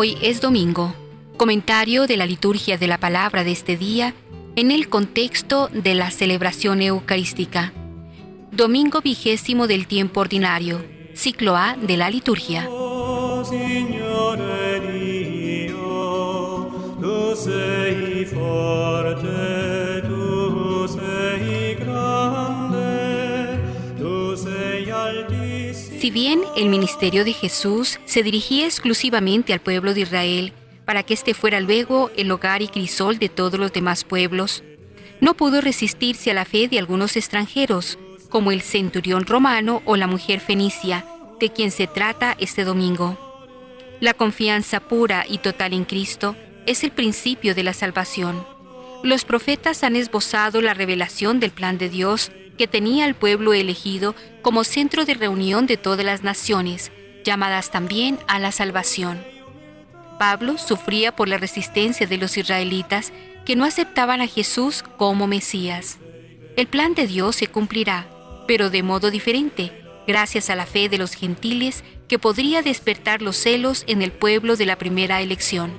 Hoy es domingo. Comentario de la liturgia de la palabra de este día en el contexto de la celebración eucarística. Domingo vigésimo del tiempo ordinario, ciclo A de la liturgia. Oh, Si bien el ministerio de Jesús se dirigía exclusivamente al pueblo de Israel para que éste fuera luego el hogar y crisol de todos los demás pueblos, no pudo resistirse a la fe de algunos extranjeros, como el centurión romano o la mujer fenicia, de quien se trata este domingo. La confianza pura y total en Cristo es el principio de la salvación. Los profetas han esbozado la revelación del plan de Dios que tenía al pueblo elegido como centro de reunión de todas las naciones, llamadas también a la salvación. Pablo sufría por la resistencia de los israelitas que no aceptaban a Jesús como Mesías. El plan de Dios se cumplirá, pero de modo diferente, gracias a la fe de los gentiles que podría despertar los celos en el pueblo de la primera elección.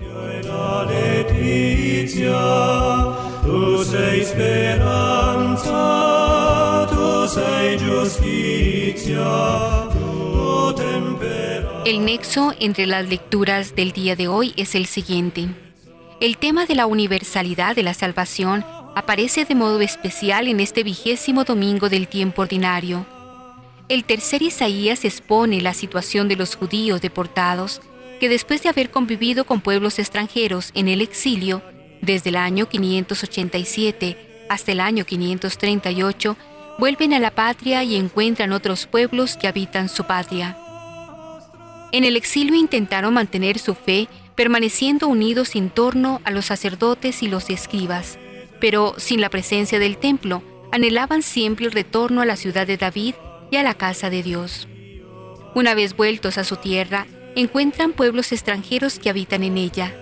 El nexo entre las lecturas del día de hoy es el siguiente. El tema de la universalidad de la salvación aparece de modo especial en este vigésimo domingo del tiempo ordinario. El tercer Isaías expone la situación de los judíos deportados que después de haber convivido con pueblos extranjeros en el exilio, desde el año 587 hasta el año 538, vuelven a la patria y encuentran otros pueblos que habitan su patria. En el exilio intentaron mantener su fe permaneciendo unidos en torno a los sacerdotes y los escribas, pero sin la presencia del templo, anhelaban siempre el retorno a la ciudad de David y a la casa de Dios. Una vez vueltos a su tierra, encuentran pueblos extranjeros que habitan en ella.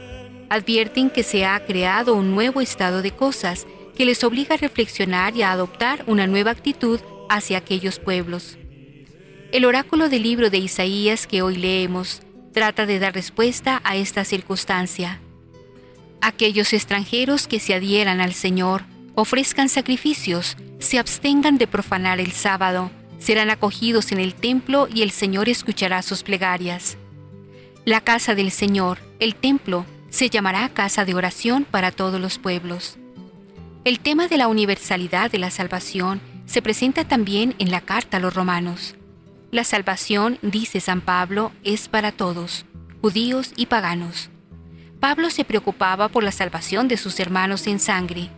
Advierten que se ha creado un nuevo estado de cosas que les obliga a reflexionar y a adoptar una nueva actitud hacia aquellos pueblos. El oráculo del libro de Isaías que hoy leemos trata de dar respuesta a esta circunstancia. Aquellos extranjeros que se adhieran al Señor, ofrezcan sacrificios, se abstengan de profanar el sábado, serán acogidos en el templo y el Señor escuchará sus plegarias. La casa del Señor, el templo, se llamará casa de oración para todos los pueblos. El tema de la universalidad de la salvación se presenta también en la carta a los romanos. La salvación, dice San Pablo, es para todos, judíos y paganos. Pablo se preocupaba por la salvación de sus hermanos en sangre.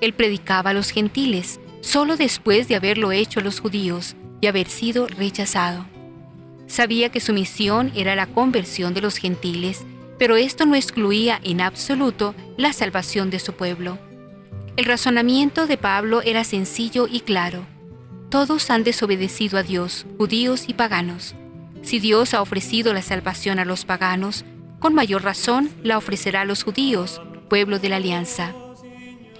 Él predicaba a los gentiles, solo después de haberlo hecho los judíos y haber sido rechazado. Sabía que su misión era la conversión de los gentiles, pero esto no excluía en absoluto la salvación de su pueblo. El razonamiento de Pablo era sencillo y claro. Todos han desobedecido a Dios, judíos y paganos. Si Dios ha ofrecido la salvación a los paganos, con mayor razón la ofrecerá a los judíos, pueblo de la alianza.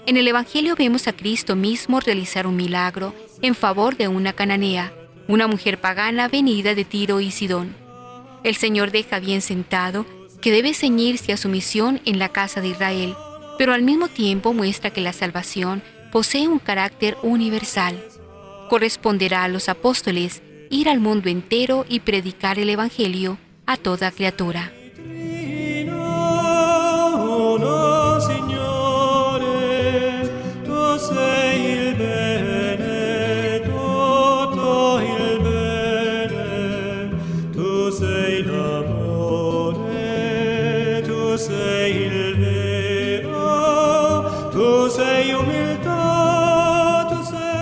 En el Evangelio vemos a Cristo mismo realizar un milagro en favor de una cananea, una mujer pagana venida de Tiro y Sidón. El Señor deja bien sentado que debe ceñirse a su misión en la casa de Israel, pero al mismo tiempo muestra que la salvación posee un carácter universal. Corresponderá a los apóstoles ir al mundo entero y predicar el Evangelio a toda criatura.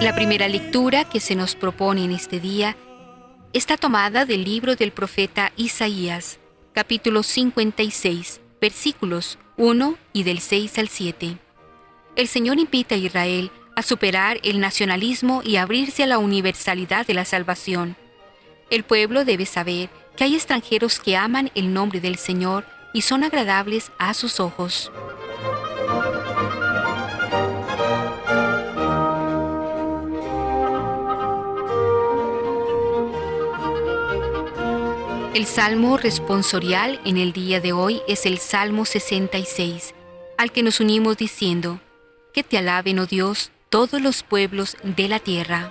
La primera lectura que se nos propone en este día está tomada del libro del profeta Isaías, capítulo 56, versículos 1 y del 6 al 7. El Señor invita a Israel a superar el nacionalismo y abrirse a la universalidad de la salvación. El pueblo debe saber que hay extranjeros que aman el nombre del Señor y son agradables a sus ojos. El salmo responsorial en el día de hoy es el Salmo 66, al que nos unimos diciendo, que te alaben, oh Dios, todos los pueblos de la tierra.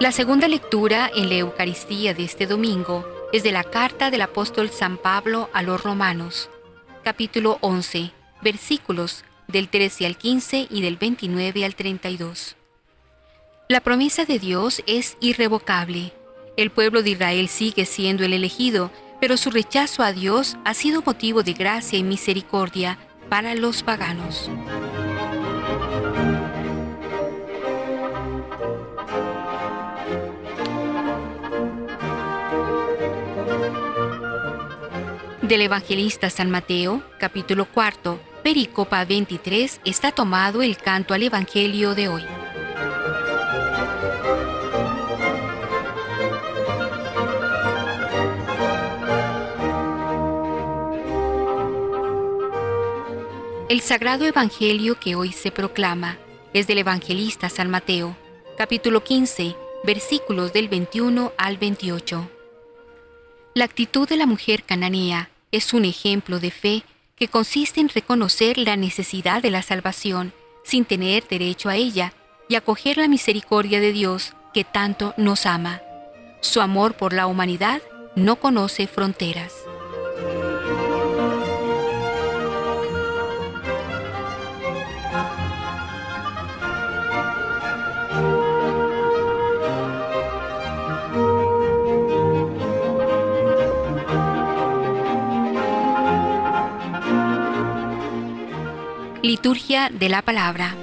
La segunda lectura en la Eucaristía de este domingo es de la carta del apóstol San Pablo a los romanos, capítulo 11, versículos del 13 al 15 y del 29 al 32. La promesa de Dios es irrevocable. El pueblo de Israel sigue siendo el elegido, pero su rechazo a Dios ha sido motivo de gracia y misericordia para los paganos. Del evangelista San Mateo, capítulo 4, pericopa 23, está tomado el canto al Evangelio de hoy. El sagrado Evangelio que hoy se proclama es del evangelista San Mateo, capítulo 15, versículos del 21 al 28. La actitud de la mujer cananea es un ejemplo de fe que consiste en reconocer la necesidad de la salvación sin tener derecho a ella y acoger la misericordia de Dios que tanto nos ama. Su amor por la humanidad no conoce fronteras. Liturgia de la Palabra.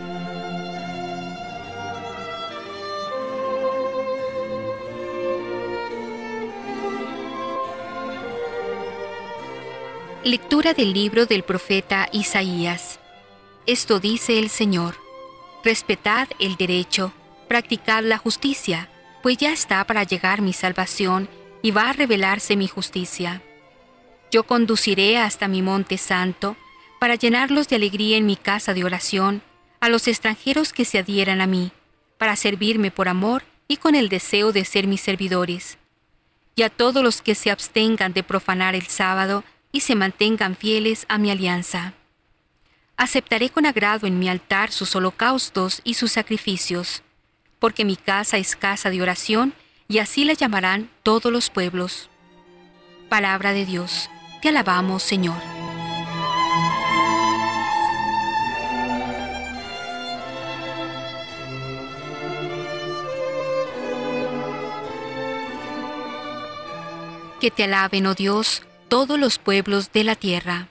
Lectura del libro del profeta Isaías. Esto dice el Señor. Respetad el derecho, practicad la justicia, pues ya está para llegar mi salvación y va a revelarse mi justicia. Yo conduciré hasta mi monte santo, para llenarlos de alegría en mi casa de oración, a los extranjeros que se adhieran a mí, para servirme por amor y con el deseo de ser mis servidores, y a todos los que se abstengan de profanar el sábado y se mantengan fieles a mi alianza. Aceptaré con agrado en mi altar sus holocaustos y sus sacrificios, porque mi casa es casa de oración, y así la llamarán todos los pueblos. Palabra de Dios, te alabamos Señor. Que te alaben, oh Dios, todos los pueblos de la tierra.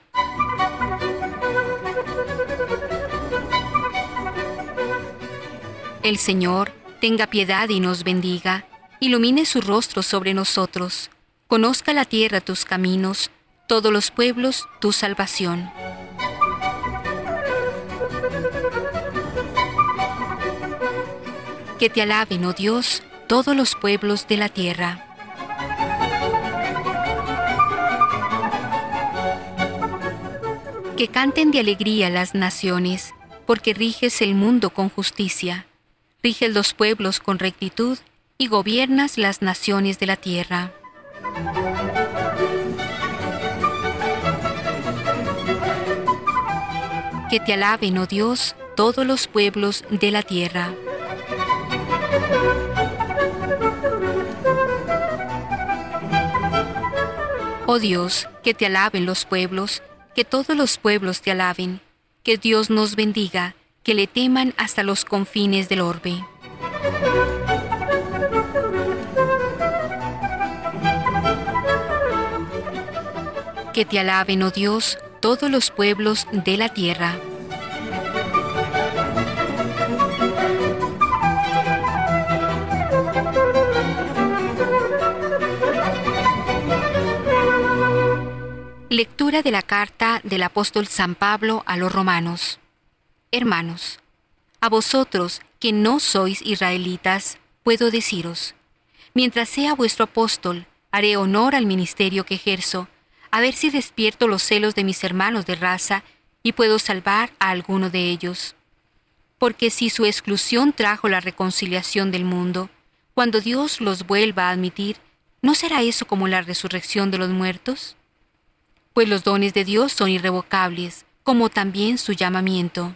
El Señor tenga piedad y nos bendiga, ilumine su rostro sobre nosotros, conozca la tierra tus caminos, todos los pueblos tu salvación. Que te alaben, oh Dios, todos los pueblos de la tierra. Que canten de alegría las naciones, porque riges el mundo con justicia, riges los pueblos con rectitud y gobiernas las naciones de la tierra. Que te alaben, oh Dios, todos los pueblos de la tierra. Oh Dios, que te alaben los pueblos, que todos los pueblos te alaben, que Dios nos bendiga, que le teman hasta los confines del orbe. Que te alaben, oh Dios, todos los pueblos de la tierra. Lectura de la carta del apóstol San Pablo a los romanos. Hermanos, a vosotros que no sois israelitas, puedo deciros, mientras sea vuestro apóstol, haré honor al ministerio que ejerzo, a ver si despierto los celos de mis hermanos de raza y puedo salvar a alguno de ellos. Porque si su exclusión trajo la reconciliación del mundo, cuando Dios los vuelva a admitir, ¿no será eso como la resurrección de los muertos? Pues los dones de Dios son irrevocables, como también su llamamiento.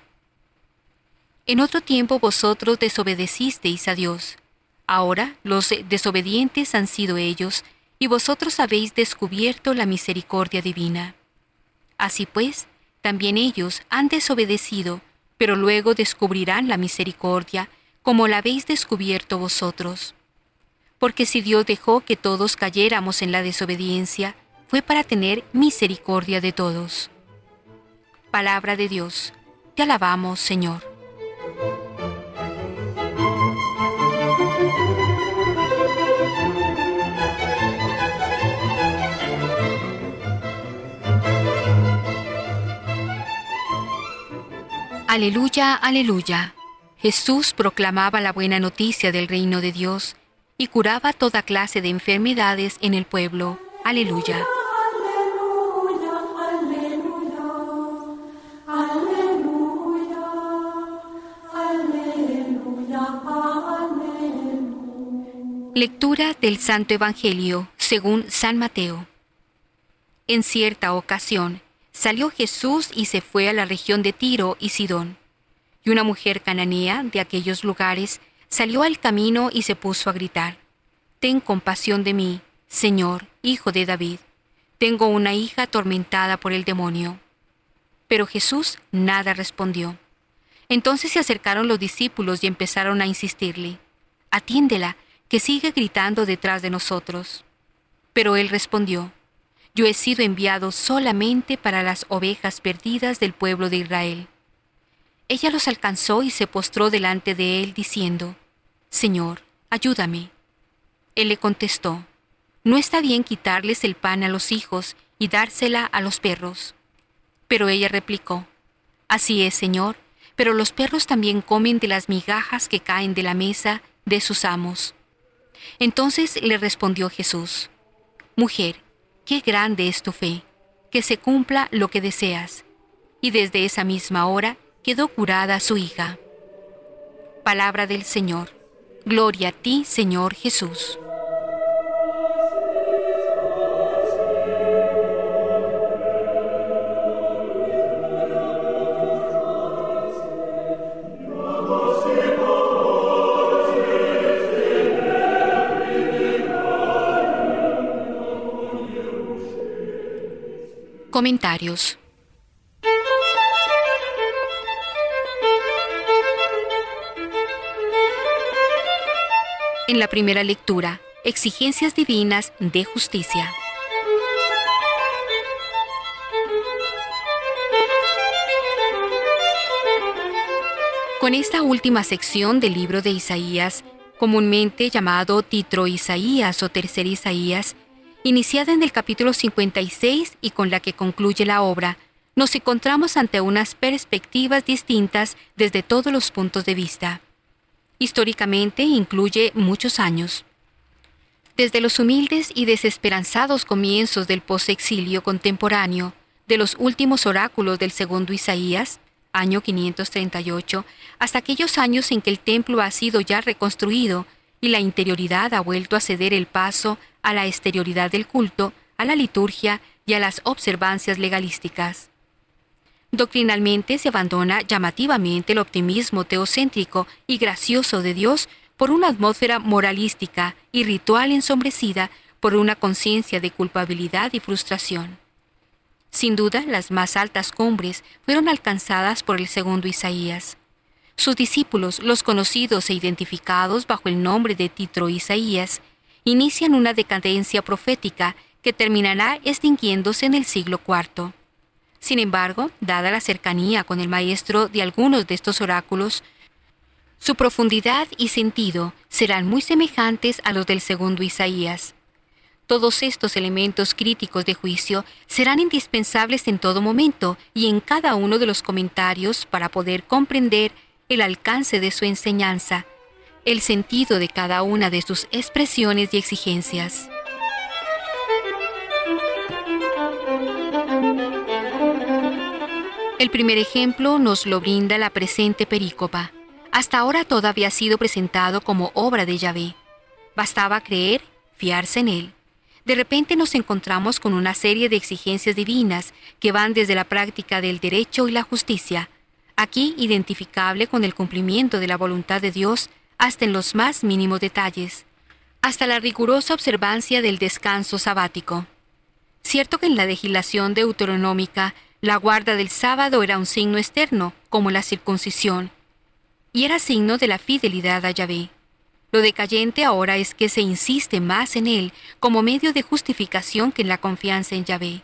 En otro tiempo vosotros desobedecisteis a Dios. Ahora los desobedientes han sido ellos, y vosotros habéis descubierto la misericordia divina. Así pues, también ellos han desobedecido, pero luego descubrirán la misericordia, como la habéis descubierto vosotros. Porque si Dios dejó que todos cayéramos en la desobediencia, fue para tener misericordia de todos. Palabra de Dios, te alabamos, Señor. Aleluya, aleluya. Jesús proclamaba la buena noticia del reino de Dios y curaba toda clase de enfermedades en el pueblo. Aleluya. Lectura del Santo Evangelio según San Mateo. En cierta ocasión, salió Jesús y se fue a la región de Tiro y Sidón. Y una mujer cananea de aquellos lugares salió al camino y se puso a gritar, Ten compasión de mí, Señor, hijo de David. Tengo una hija atormentada por el demonio. Pero Jesús nada respondió. Entonces se acercaron los discípulos y empezaron a insistirle, Atiéndela, que sigue gritando detrás de nosotros. Pero él respondió, yo he sido enviado solamente para las ovejas perdidas del pueblo de Israel. Ella los alcanzó y se postró delante de él, diciendo, Señor, ayúdame. Él le contestó, No está bien quitarles el pan a los hijos y dársela a los perros. Pero ella replicó, Así es, Señor, pero los perros también comen de las migajas que caen de la mesa de sus amos. Entonces le respondió Jesús, Mujer, qué grande es tu fe, que se cumpla lo que deseas. Y desde esa misma hora quedó curada su hija. Palabra del Señor. Gloria a ti, Señor Jesús. Comentarios. En la primera lectura, exigencias divinas de justicia. Con esta última sección del libro de Isaías, comúnmente llamado Titro Isaías o Tercer Isaías, iniciada en el capítulo 56 y con la que concluye la obra, nos encontramos ante unas perspectivas distintas desde todos los puntos de vista. Históricamente incluye muchos años. Desde los humildes y desesperanzados comienzos del posexilio contemporáneo, de los últimos oráculos del segundo Isaías, año 538, hasta aquellos años en que el templo ha sido ya reconstruido y la interioridad ha vuelto a ceder el paso a la exterioridad del culto, a la liturgia y a las observancias legalísticas. Doctrinalmente se abandona llamativamente el optimismo teocéntrico y gracioso de Dios por una atmósfera moralística y ritual ensombrecida por una conciencia de culpabilidad y frustración. Sin duda, las más altas cumbres fueron alcanzadas por el segundo Isaías. Sus discípulos, los conocidos e identificados bajo el nombre de Titro Isaías, inician una decadencia profética que terminará extinguiéndose en el siglo IV. Sin embargo, dada la cercanía con el maestro de algunos de estos oráculos, su profundidad y sentido serán muy semejantes a los del segundo Isaías. Todos estos elementos críticos de juicio serán indispensables en todo momento y en cada uno de los comentarios para poder comprender el alcance de su enseñanza el sentido de cada una de sus expresiones y exigencias. El primer ejemplo nos lo brinda la presente perícopa. Hasta ahora todo había sido presentado como obra de Yahvé. Bastaba creer, fiarse en él. De repente nos encontramos con una serie de exigencias divinas que van desde la práctica del derecho y la justicia, aquí identificable con el cumplimiento de la voluntad de Dios hasta en los más mínimos detalles, hasta la rigurosa observancia del descanso sabático. Cierto que en la legislación deuteronómica la guarda del sábado era un signo externo, como la circuncisión, y era signo de la fidelidad a Yahvé. Lo decayente ahora es que se insiste más en él como medio de justificación que en la confianza en Yahvé.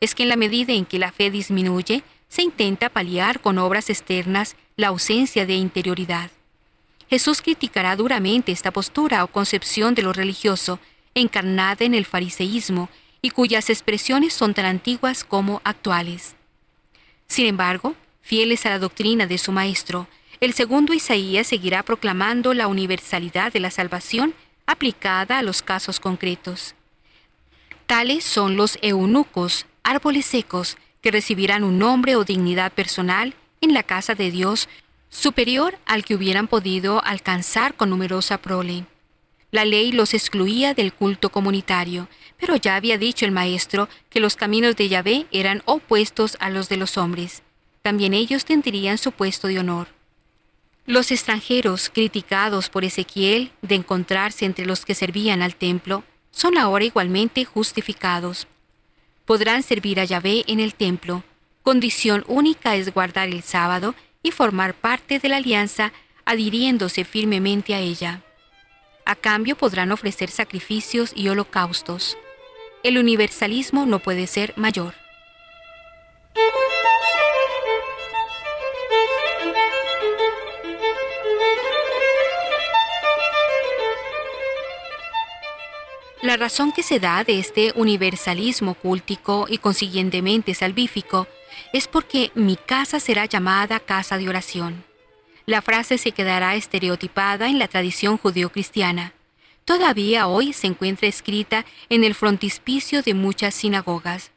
Es que en la medida en que la fe disminuye, se intenta paliar con obras externas la ausencia de interioridad. Jesús criticará duramente esta postura o concepción de lo religioso, encarnada en el fariseísmo y cuyas expresiones son tan antiguas como actuales. Sin embargo, fieles a la doctrina de su Maestro, el segundo Isaías seguirá proclamando la universalidad de la salvación aplicada a los casos concretos. Tales son los eunucos, árboles secos, que recibirán un nombre o dignidad personal en la casa de Dios superior al que hubieran podido alcanzar con numerosa prole. La ley los excluía del culto comunitario, pero ya había dicho el maestro que los caminos de Yahvé eran opuestos a los de los hombres. También ellos tendrían su puesto de honor. Los extranjeros, criticados por Ezequiel de encontrarse entre los que servían al templo, son ahora igualmente justificados. Podrán servir a Yahvé en el templo. Condición única es guardar el sábado y formar parte de la alianza adhiriéndose firmemente a ella. A cambio podrán ofrecer sacrificios y holocaustos. El universalismo no puede ser mayor. La razón que se da de este universalismo cultico y consiguientemente salvífico es porque mi casa será llamada casa de oración. La frase se quedará estereotipada en la tradición judeocristiana. Todavía hoy se encuentra escrita en el frontispicio de muchas sinagogas.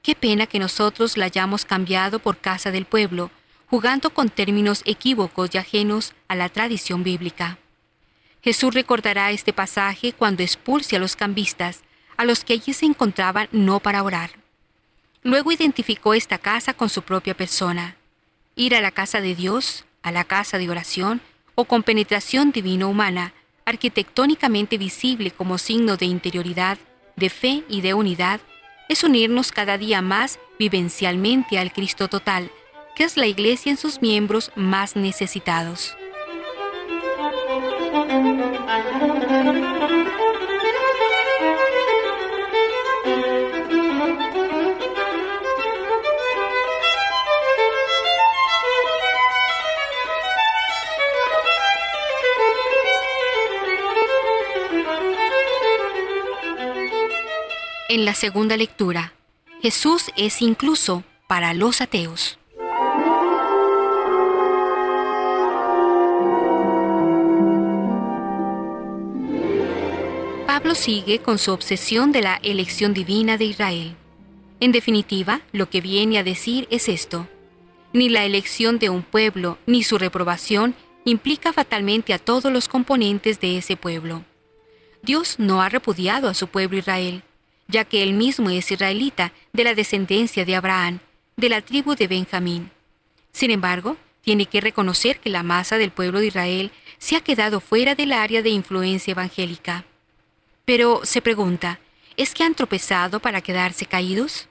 Qué pena que nosotros la hayamos cambiado por casa del pueblo, jugando con términos equívocos y ajenos a la tradición bíblica. Jesús recordará este pasaje cuando expulse a los cambistas, a los que allí se encontraban no para orar. Luego identificó esta casa con su propia persona. Ir a la casa de Dios, a la casa de oración, o con penetración divino-humana, arquitectónicamente visible como signo de interioridad, de fe y de unidad, es unirnos cada día más vivencialmente al Cristo total, que es la Iglesia en sus miembros más necesitados. En la segunda lectura, Jesús es incluso para los ateos. Pablo sigue con su obsesión de la elección divina de Israel. En definitiva, lo que viene a decir es esto. Ni la elección de un pueblo ni su reprobación implica fatalmente a todos los componentes de ese pueblo. Dios no ha repudiado a su pueblo Israel, ya que él mismo es israelita de la descendencia de Abraham, de la tribu de Benjamín. Sin embargo, tiene que reconocer que la masa del pueblo de Israel se ha quedado fuera del área de influencia evangélica. Pero se pregunta, ¿es que han tropezado para quedarse caídos?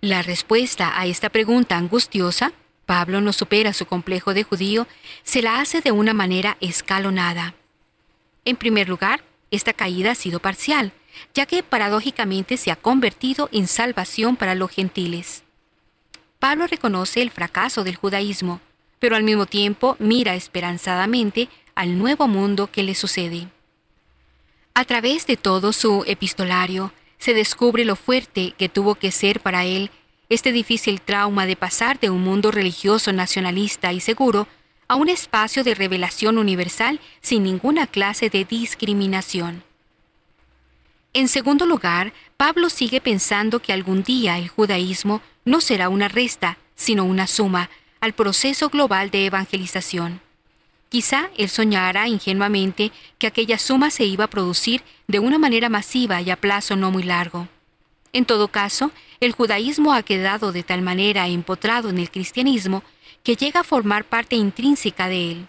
La respuesta a esta pregunta angustiosa, Pablo no supera su complejo de judío, se la hace de una manera escalonada. En primer lugar, esta caída ha sido parcial, ya que paradójicamente se ha convertido en salvación para los gentiles. Pablo reconoce el fracaso del judaísmo, pero al mismo tiempo mira esperanzadamente al nuevo mundo que le sucede. A través de todo su epistolario se descubre lo fuerte que tuvo que ser para él este difícil trauma de pasar de un mundo religioso nacionalista y seguro a un espacio de revelación universal sin ninguna clase de discriminación. En segundo lugar, Pablo sigue pensando que algún día el judaísmo no será una resta, sino una suma al proceso global de evangelización. Quizá él soñara ingenuamente que aquella suma se iba a producir de una manera masiva y a plazo no muy largo. En todo caso, el judaísmo ha quedado de tal manera empotrado en el cristianismo que llega a formar parte intrínseca de él.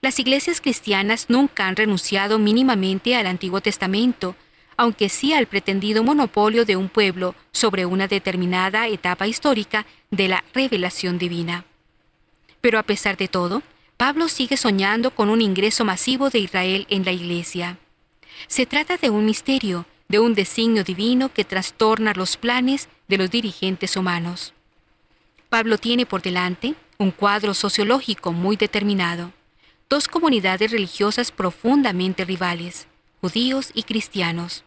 Las iglesias cristianas nunca han renunciado mínimamente al Antiguo Testamento, aunque sí al pretendido monopolio de un pueblo sobre una determinada etapa histórica de la revelación divina. Pero a pesar de todo, Pablo sigue soñando con un ingreso masivo de Israel en la iglesia. Se trata de un misterio, de un designio divino que trastorna los planes de los dirigentes humanos. Pablo tiene por delante un cuadro sociológico muy determinado, dos comunidades religiosas profundamente rivales, judíos y cristianos.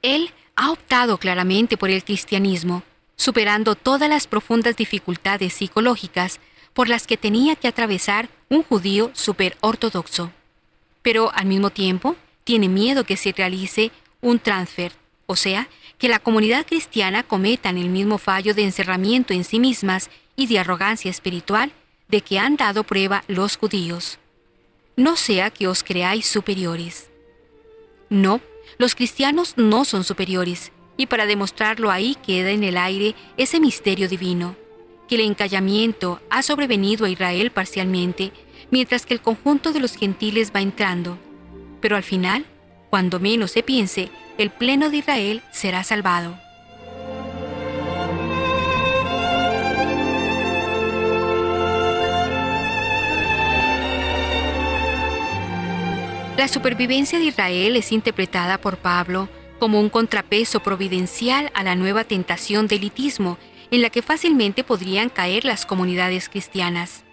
Él ha optado claramente por el cristianismo, superando todas las profundas dificultades psicológicas por las que tenía que atravesar un judío superortodoxo. Pero al mismo tiempo, tiene miedo que se realice un transfer, o sea, que la comunidad cristiana cometan el mismo fallo de encerramiento en sí mismas y de arrogancia espiritual de que han dado prueba los judíos. No sea que os creáis superiores. No, los cristianos no son superiores, y para demostrarlo ahí queda en el aire ese misterio divino el encallamiento ha sobrevenido a Israel parcialmente, mientras que el conjunto de los gentiles va entrando. Pero al final, cuando menos se piense, el pleno de Israel será salvado. La supervivencia de Israel es interpretada por Pablo como un contrapeso providencial a la nueva tentación de elitismo en la que fácilmente podrían caer las comunidades cristianas.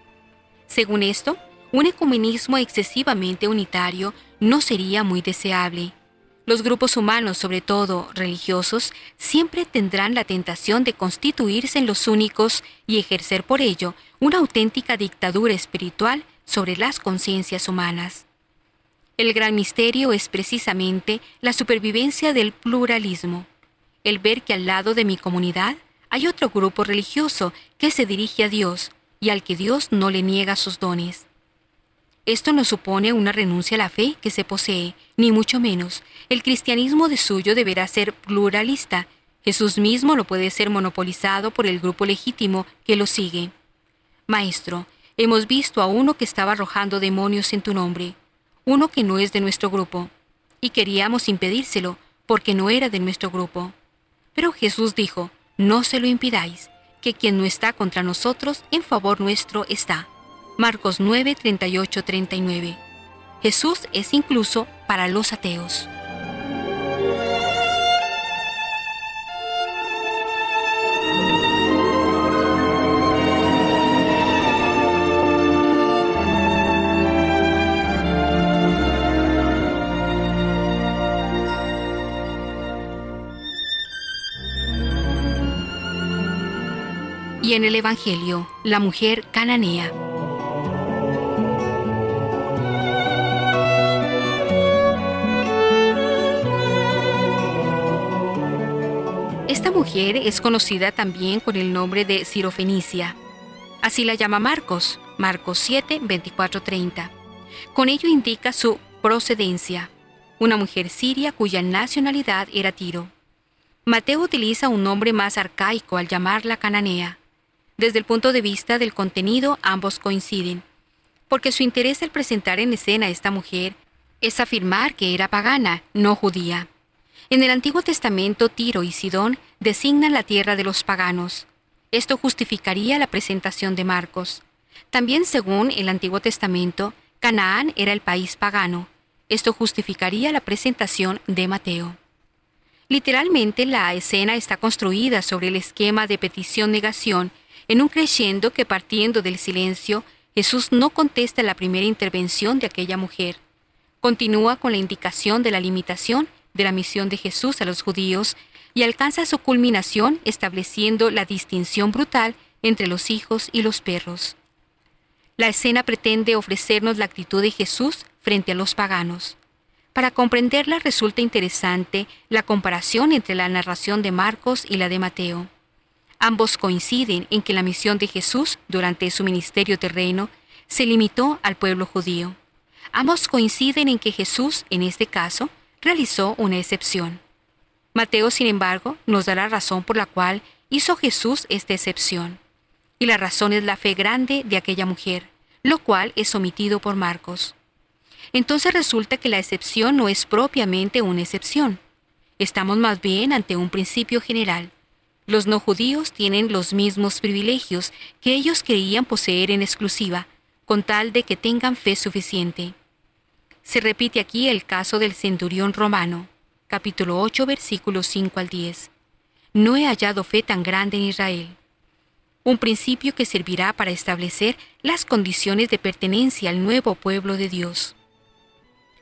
Según esto, un ecumenismo excesivamente unitario no sería muy deseable. Los grupos humanos, sobre todo religiosos, siempre tendrán la tentación de constituirse en los únicos y ejercer por ello una auténtica dictadura espiritual sobre las conciencias humanas. El gran misterio es precisamente la supervivencia del pluralismo, el ver que al lado de mi comunidad hay otro grupo religioso que se dirige a Dios y al que Dios no le niega sus dones. Esto no supone una renuncia a la fe que se posee, ni mucho menos. El cristianismo de suyo deberá ser pluralista. Jesús mismo no puede ser monopolizado por el grupo legítimo que lo sigue. Maestro, hemos visto a uno que estaba arrojando demonios en tu nombre, uno que no es de nuestro grupo, y queríamos impedírselo porque no era de nuestro grupo. Pero Jesús dijo, no se lo impidáis, que quien no está contra nosotros, en favor nuestro está. Marcos 9, 38, 39. Jesús es incluso para los ateos. Y en el Evangelio, la mujer cananea. Esta mujer es conocida también con el nombre de Sirofenicia. Así la llama Marcos, Marcos 7, 24, 30. Con ello indica su procedencia, una mujer siria cuya nacionalidad era Tiro. Mateo utiliza un nombre más arcaico al llamarla cananea. Desde el punto de vista del contenido, ambos coinciden, porque su interés al presentar en escena a esta mujer es afirmar que era pagana, no judía. En el Antiguo Testamento, Tiro y Sidón designan la tierra de los paganos. Esto justificaría la presentación de Marcos. También según el Antiguo Testamento, Canaán era el país pagano. Esto justificaría la presentación de Mateo. Literalmente la escena está construida sobre el esquema de petición-negación en un creyendo que partiendo del silencio, Jesús no contesta la primera intervención de aquella mujer. Continúa con la indicación de la limitación de la misión de Jesús a los judíos y alcanza su culminación estableciendo la distinción brutal entre los hijos y los perros. La escena pretende ofrecernos la actitud de Jesús frente a los paganos. Para comprenderla resulta interesante la comparación entre la narración de Marcos y la de Mateo. Ambos coinciden en que la misión de Jesús durante su ministerio terreno se limitó al pueblo judío. Ambos coinciden en que Jesús, en este caso, realizó una excepción. Mateo, sin embargo, nos da la razón por la cual hizo Jesús esta excepción. Y la razón es la fe grande de aquella mujer, lo cual es omitido por Marcos. Entonces resulta que la excepción no es propiamente una excepción. Estamos más bien ante un principio general. Los no judíos tienen los mismos privilegios que ellos creían poseer en exclusiva, con tal de que tengan fe suficiente. Se repite aquí el caso del centurión romano, capítulo 8, versículos 5 al 10. No he hallado fe tan grande en Israel. Un principio que servirá para establecer las condiciones de pertenencia al nuevo pueblo de Dios.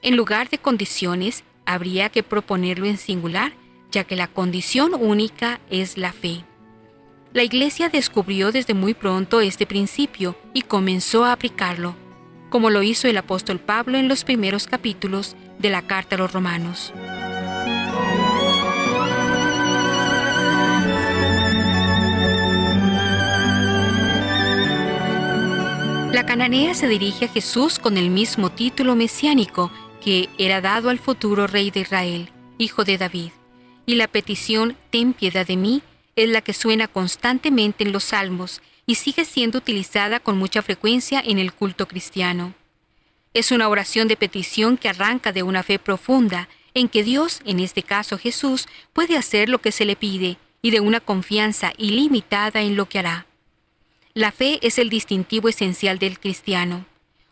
En lugar de condiciones, habría que proponerlo en singular, ya que la condición única es la fe. La Iglesia descubrió desde muy pronto este principio y comenzó a aplicarlo, como lo hizo el apóstol Pablo en los primeros capítulos de la carta a los romanos. La cananea se dirige a Jesús con el mismo título mesiánico que era dado al futuro rey de Israel, hijo de David, y la petición Ten piedad de mí es la que suena constantemente en los salmos y sigue siendo utilizada con mucha frecuencia en el culto cristiano. Es una oración de petición que arranca de una fe profunda en que Dios, en este caso Jesús, puede hacer lo que se le pide y de una confianza ilimitada en lo que hará. La fe es el distintivo esencial del cristiano,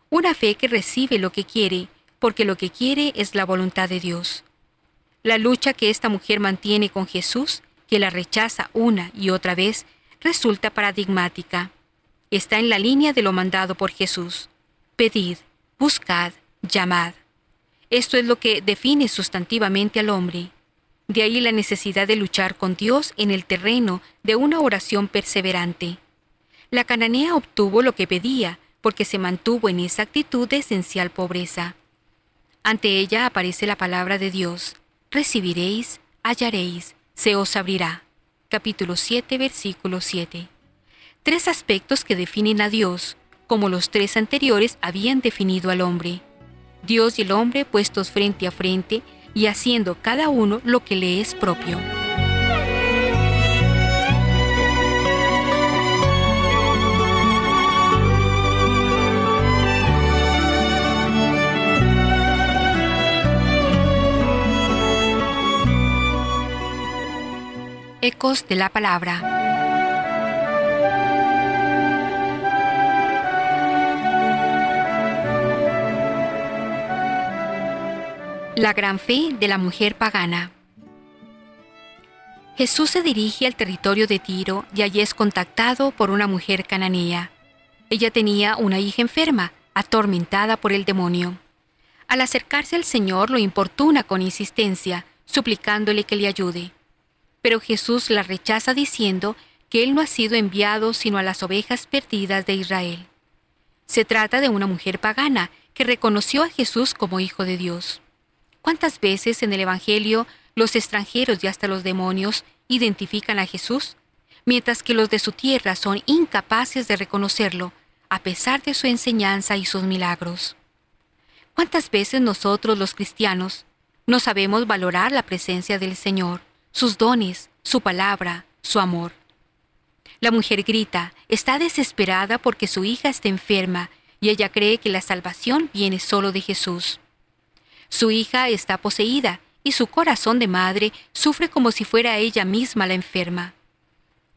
una fe que recibe lo que quiere porque lo que quiere es la voluntad de Dios. La lucha que esta mujer mantiene con Jesús, que la rechaza una y otra vez, resulta paradigmática. Está en la línea de lo mandado por Jesús. Pedid, buscad, llamad. Esto es lo que define sustantivamente al hombre. De ahí la necesidad de luchar con Dios en el terreno de una oración perseverante. La cananea obtuvo lo que pedía porque se mantuvo en esa actitud de esencial pobreza. Ante ella aparece la palabra de Dios. Recibiréis, hallaréis, se os abrirá. Capítulo 7, versículo 7. Tres aspectos que definen a Dios, como los tres anteriores habían definido al hombre. Dios y el hombre puestos frente a frente y haciendo cada uno lo que le es propio. Ecos de la Palabra. La gran fe de la mujer pagana. Jesús se dirige al territorio de Tiro y allí es contactado por una mujer cananea. Ella tenía una hija enferma, atormentada por el demonio. Al acercarse al Señor lo importuna con insistencia, suplicándole que le ayude. Pero Jesús la rechaza diciendo que Él no ha sido enviado sino a las ovejas perdidas de Israel. Se trata de una mujer pagana que reconoció a Jesús como Hijo de Dios. ¿Cuántas veces en el Evangelio los extranjeros y hasta los demonios identifican a Jesús, mientras que los de su tierra son incapaces de reconocerlo, a pesar de su enseñanza y sus milagros? ¿Cuántas veces nosotros los cristianos no sabemos valorar la presencia del Señor? Sus dones, su palabra, su amor. La mujer grita, está desesperada porque su hija está enferma y ella cree que la salvación viene solo de Jesús. Su hija está poseída y su corazón de madre sufre como si fuera ella misma la enferma.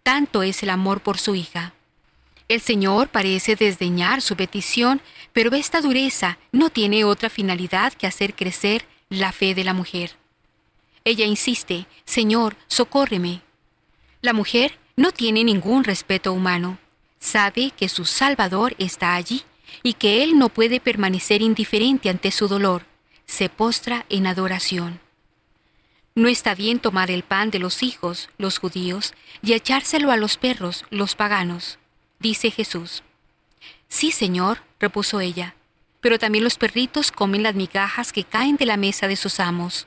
Tanto es el amor por su hija. El Señor parece desdeñar su petición, pero esta dureza no tiene otra finalidad que hacer crecer la fe de la mujer. Ella insiste, Señor, socórreme. La mujer no tiene ningún respeto humano. Sabe que su Salvador está allí y que Él no puede permanecer indiferente ante su dolor. Se postra en adoración. No está bien tomar el pan de los hijos, los judíos, y echárselo a los perros, los paganos, dice Jesús. Sí, Señor, repuso ella, pero también los perritos comen las migajas que caen de la mesa de sus amos.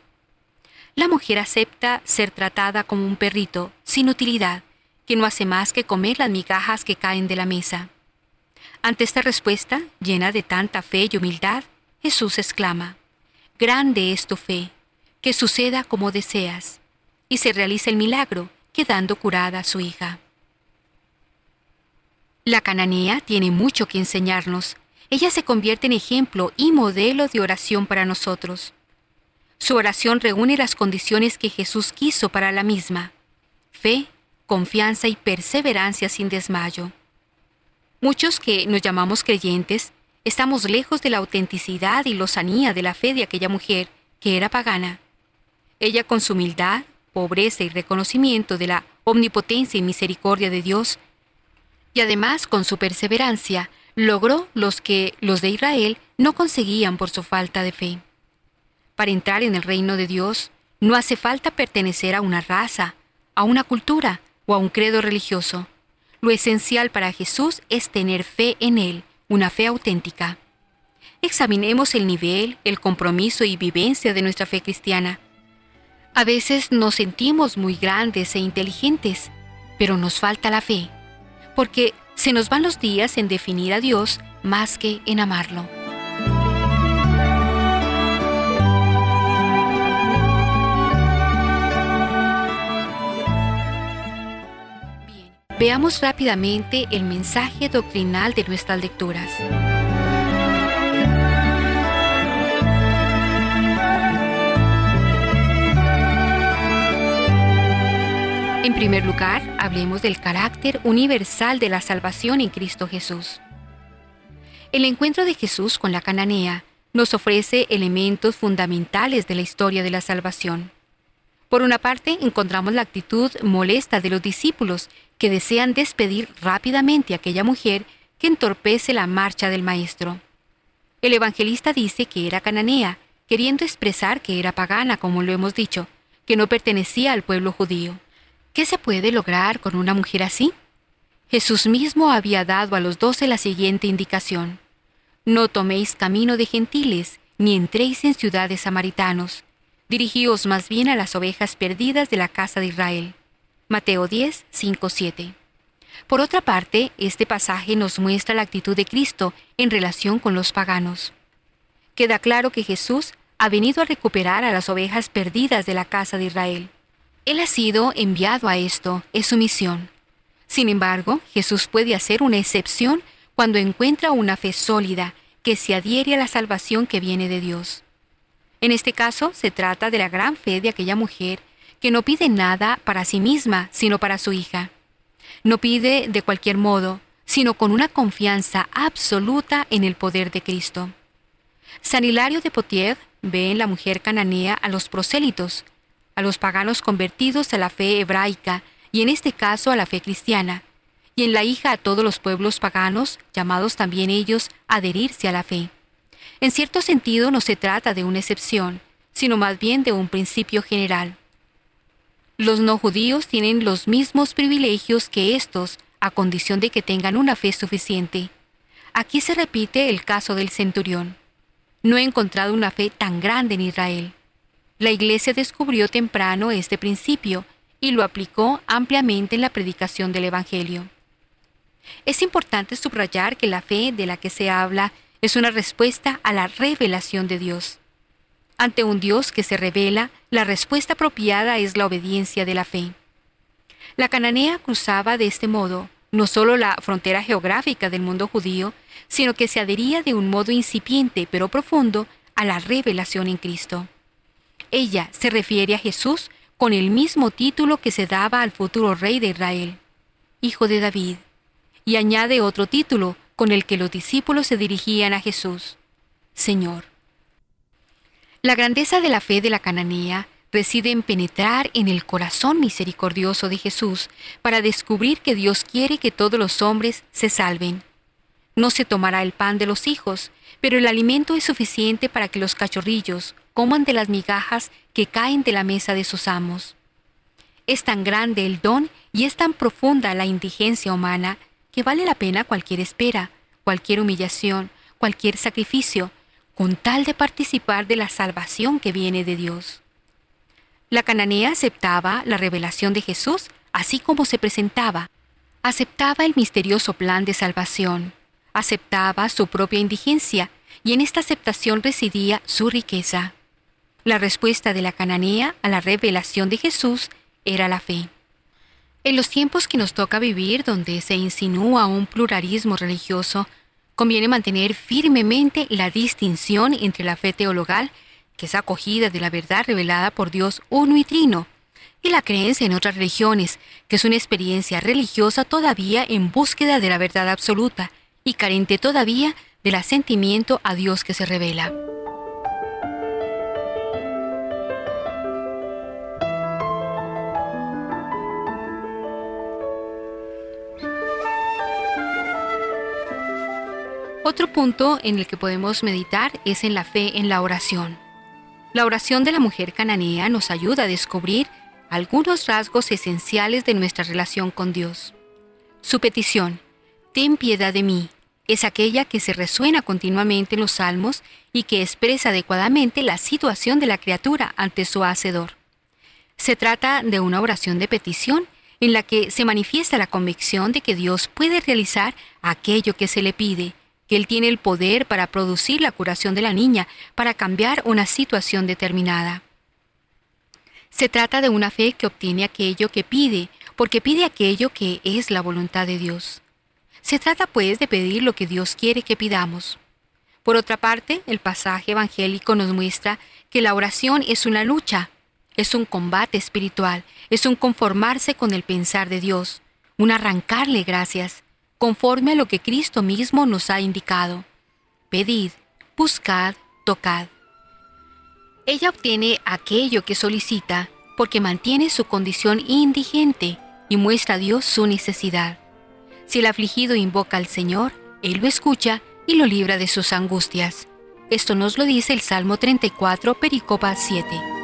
La mujer acepta ser tratada como un perrito, sin utilidad, que no hace más que comer las migajas que caen de la mesa. Ante esta respuesta, llena de tanta fe y humildad, Jesús exclama, Grande es tu fe, que suceda como deseas. Y se realiza el milagro, quedando curada su hija. La cananea tiene mucho que enseñarnos. Ella se convierte en ejemplo y modelo de oración para nosotros. Su oración reúne las condiciones que Jesús quiso para la misma. Fe, confianza y perseverancia sin desmayo. Muchos que nos llamamos creyentes estamos lejos de la autenticidad y lozanía de la fe de aquella mujer que era pagana. Ella con su humildad, pobreza y reconocimiento de la omnipotencia y misericordia de Dios, y además con su perseverancia, logró los que los de Israel no conseguían por su falta de fe. Para entrar en el reino de Dios, no hace falta pertenecer a una raza, a una cultura o a un credo religioso. Lo esencial para Jesús es tener fe en Él, una fe auténtica. Examinemos el nivel, el compromiso y vivencia de nuestra fe cristiana. A veces nos sentimos muy grandes e inteligentes, pero nos falta la fe, porque se nos van los días en definir a Dios más que en amarlo. Veamos rápidamente el mensaje doctrinal de nuestras lecturas. En primer lugar, hablemos del carácter universal de la salvación en Cristo Jesús. El encuentro de Jesús con la cananea nos ofrece elementos fundamentales de la historia de la salvación. Por una parte, encontramos la actitud molesta de los discípulos que desean despedir rápidamente a aquella mujer que entorpece la marcha del Maestro. El evangelista dice que era cananea, queriendo expresar que era pagana, como lo hemos dicho, que no pertenecía al pueblo judío. ¿Qué se puede lograr con una mujer así? Jesús mismo había dado a los doce la siguiente indicación. No toméis camino de gentiles, ni entréis en ciudades samaritanos, dirigíos más bien a las ovejas perdidas de la casa de Israel. Mateo 10, 5, 7. Por otra parte, este pasaje nos muestra la actitud de Cristo en relación con los paganos. Queda claro que Jesús ha venido a recuperar a las ovejas perdidas de la casa de Israel. Él ha sido enviado a esto, es su misión. Sin embargo, Jesús puede hacer una excepción cuando encuentra una fe sólida que se adhiere a la salvación que viene de Dios. En este caso, se trata de la gran fe de aquella mujer que no pide nada para sí misma, sino para su hija. No pide de cualquier modo, sino con una confianza absoluta en el poder de Cristo. San Hilario de Potier ve en la mujer cananea a los prosélitos, a los paganos convertidos a la fe hebraica y en este caso a la fe cristiana, y en la hija a todos los pueblos paganos, llamados también ellos a adherirse a la fe. En cierto sentido no se trata de una excepción, sino más bien de un principio general. Los no judíos tienen los mismos privilegios que estos, a condición de que tengan una fe suficiente. Aquí se repite el caso del centurión. No he encontrado una fe tan grande en Israel. La Iglesia descubrió temprano este principio y lo aplicó ampliamente en la predicación del Evangelio. Es importante subrayar que la fe de la que se habla es una respuesta a la revelación de Dios. Ante un Dios que se revela, la respuesta apropiada es la obediencia de la fe. La cananea cruzaba de este modo no solo la frontera geográfica del mundo judío, sino que se adhería de un modo incipiente pero profundo a la revelación en Cristo. Ella se refiere a Jesús con el mismo título que se daba al futuro rey de Israel, Hijo de David, y añade otro título con el que los discípulos se dirigían a Jesús, Señor. La grandeza de la fe de la cananea reside en penetrar en el corazón misericordioso de Jesús para descubrir que Dios quiere que todos los hombres se salven. No se tomará el pan de los hijos, pero el alimento es suficiente para que los cachorrillos coman de las migajas que caen de la mesa de sus amos. Es tan grande el don y es tan profunda la indigencia humana que vale la pena cualquier espera, cualquier humillación, cualquier sacrificio con tal de participar de la salvación que viene de Dios. La cananea aceptaba la revelación de Jesús así como se presentaba, aceptaba el misterioso plan de salvación, aceptaba su propia indigencia y en esta aceptación residía su riqueza. La respuesta de la cananea a la revelación de Jesús era la fe. En los tiempos que nos toca vivir, donde se insinúa un pluralismo religioso, conviene mantener firmemente la distinción entre la fe teologal, que es acogida de la verdad revelada por Dios uno y trino, y la creencia en otras religiones, que es una experiencia religiosa todavía en búsqueda de la verdad absoluta y carente todavía del asentimiento a Dios que se revela. Otro punto en el que podemos meditar es en la fe en la oración. La oración de la mujer cananea nos ayuda a descubrir algunos rasgos esenciales de nuestra relación con Dios. Su petición, Ten piedad de mí, es aquella que se resuena continuamente en los salmos y que expresa adecuadamente la situación de la criatura ante su Hacedor. Se trata de una oración de petición en la que se manifiesta la convicción de que Dios puede realizar aquello que se le pide, que Él tiene el poder para producir la curación de la niña, para cambiar una situación determinada. Se trata de una fe que obtiene aquello que pide, porque pide aquello que es la voluntad de Dios. Se trata pues de pedir lo que Dios quiere que pidamos. Por otra parte, el pasaje evangélico nos muestra que la oración es una lucha, es un combate espiritual, es un conformarse con el pensar de Dios, un arrancarle gracias, conforme a lo que Cristo mismo nos ha indicado. Pedid, buscad, tocad. Ella obtiene aquello que solicita porque mantiene su condición indigente y muestra a Dios su necesidad. Si el afligido invoca al Señor, Él lo escucha y lo libra de sus angustias. Esto nos lo dice el Salmo 34, Pericopa 7.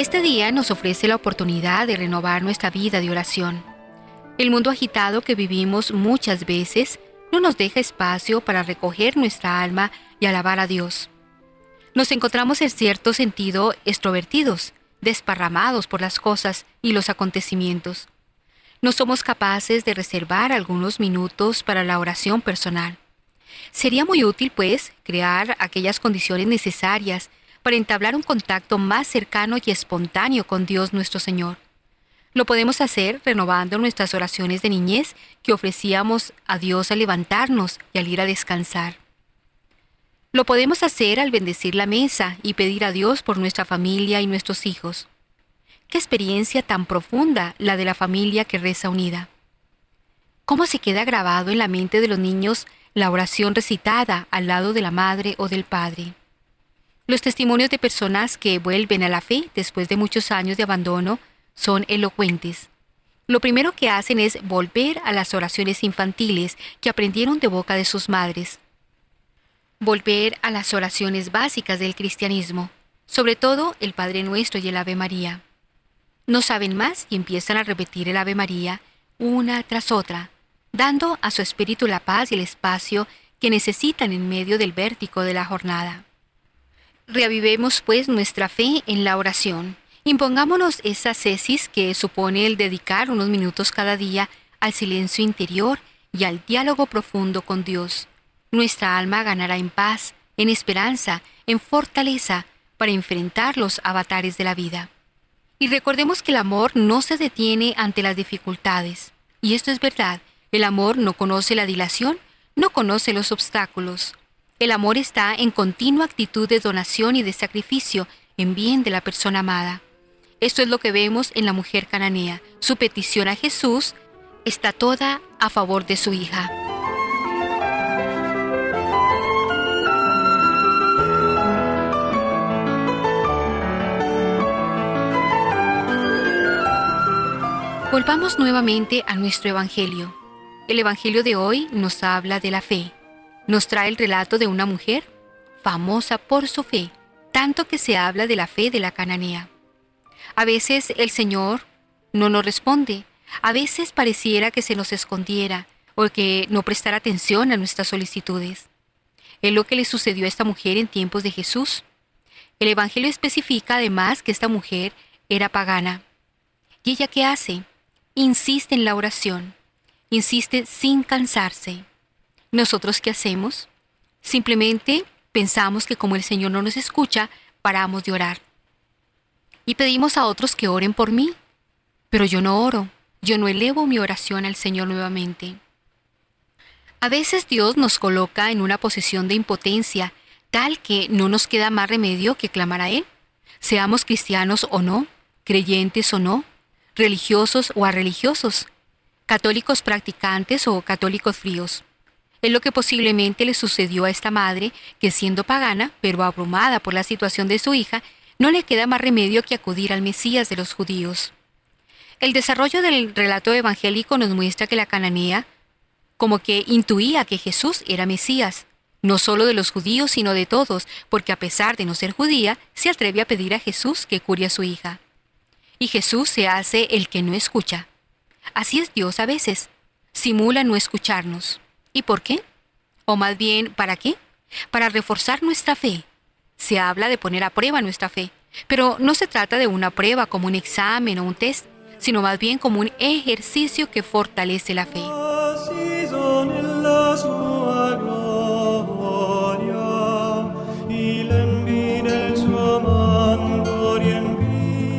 Este día nos ofrece la oportunidad de renovar nuestra vida de oración. El mundo agitado que vivimos muchas veces no nos deja espacio para recoger nuestra alma y alabar a Dios. Nos encontramos en cierto sentido extrovertidos, desparramados por las cosas y los acontecimientos. No somos capaces de reservar algunos minutos para la oración personal. Sería muy útil, pues, crear aquellas condiciones necesarias para entablar un contacto más cercano y espontáneo con Dios nuestro Señor. Lo podemos hacer renovando nuestras oraciones de niñez que ofrecíamos a Dios al levantarnos y al ir a descansar. Lo podemos hacer al bendecir la mesa y pedir a Dios por nuestra familia y nuestros hijos. Qué experiencia tan profunda la de la familia que reza unida. ¿Cómo se queda grabado en la mente de los niños la oración recitada al lado de la madre o del padre? Los testimonios de personas que vuelven a la fe después de muchos años de abandono son elocuentes. Lo primero que hacen es volver a las oraciones infantiles que aprendieron de boca de sus madres. Volver a las oraciones básicas del cristianismo, sobre todo el Padre Nuestro y el Ave María. No saben más y empiezan a repetir el Ave María una tras otra, dando a su espíritu la paz y el espacio que necesitan en medio del vértigo de la jornada. Reavivemos pues nuestra fe en la oración. Impongámonos esa cesis que supone el dedicar unos minutos cada día al silencio interior y al diálogo profundo con Dios. Nuestra alma ganará en paz, en esperanza, en fortaleza para enfrentar los avatares de la vida. Y recordemos que el amor no se detiene ante las dificultades. Y esto es verdad, el amor no conoce la dilación, no conoce los obstáculos. El amor está en continua actitud de donación y de sacrificio en bien de la persona amada. Esto es lo que vemos en la mujer cananea. Su petición a Jesús está toda a favor de su hija. Volvamos nuevamente a nuestro Evangelio. El Evangelio de hoy nos habla de la fe nos trae el relato de una mujer famosa por su fe, tanto que se habla de la fe de la cananea. A veces el Señor no nos responde, a veces pareciera que se nos escondiera o que no prestara atención a nuestras solicitudes. Es lo que le sucedió a esta mujer en tiempos de Jesús. El Evangelio especifica además que esta mujer era pagana. ¿Y ella qué hace? Insiste en la oración, insiste sin cansarse. ¿Nosotros qué hacemos? Simplemente pensamos que como el Señor no nos escucha, paramos de orar. Y pedimos a otros que oren por mí. Pero yo no oro, yo no elevo mi oración al Señor nuevamente. A veces Dios nos coloca en una posición de impotencia, tal que no nos queda más remedio que clamar a Él, seamos cristianos o no, creyentes o no, religiosos o religiosos, católicos practicantes o católicos fríos. Es lo que posiblemente le sucedió a esta madre, que siendo pagana, pero abrumada por la situación de su hija, no le queda más remedio que acudir al Mesías de los judíos. El desarrollo del relato evangélico nos muestra que la cananea, como que intuía que Jesús era Mesías, no solo de los judíos, sino de todos, porque a pesar de no ser judía, se atreve a pedir a Jesús que cure a su hija. Y Jesús se hace el que no escucha. Así es Dios a veces, simula no escucharnos. ¿Y por qué? O más bien, ¿para qué? Para reforzar nuestra fe. Se habla de poner a prueba nuestra fe, pero no se trata de una prueba como un examen o un test, sino más bien como un ejercicio que fortalece la fe.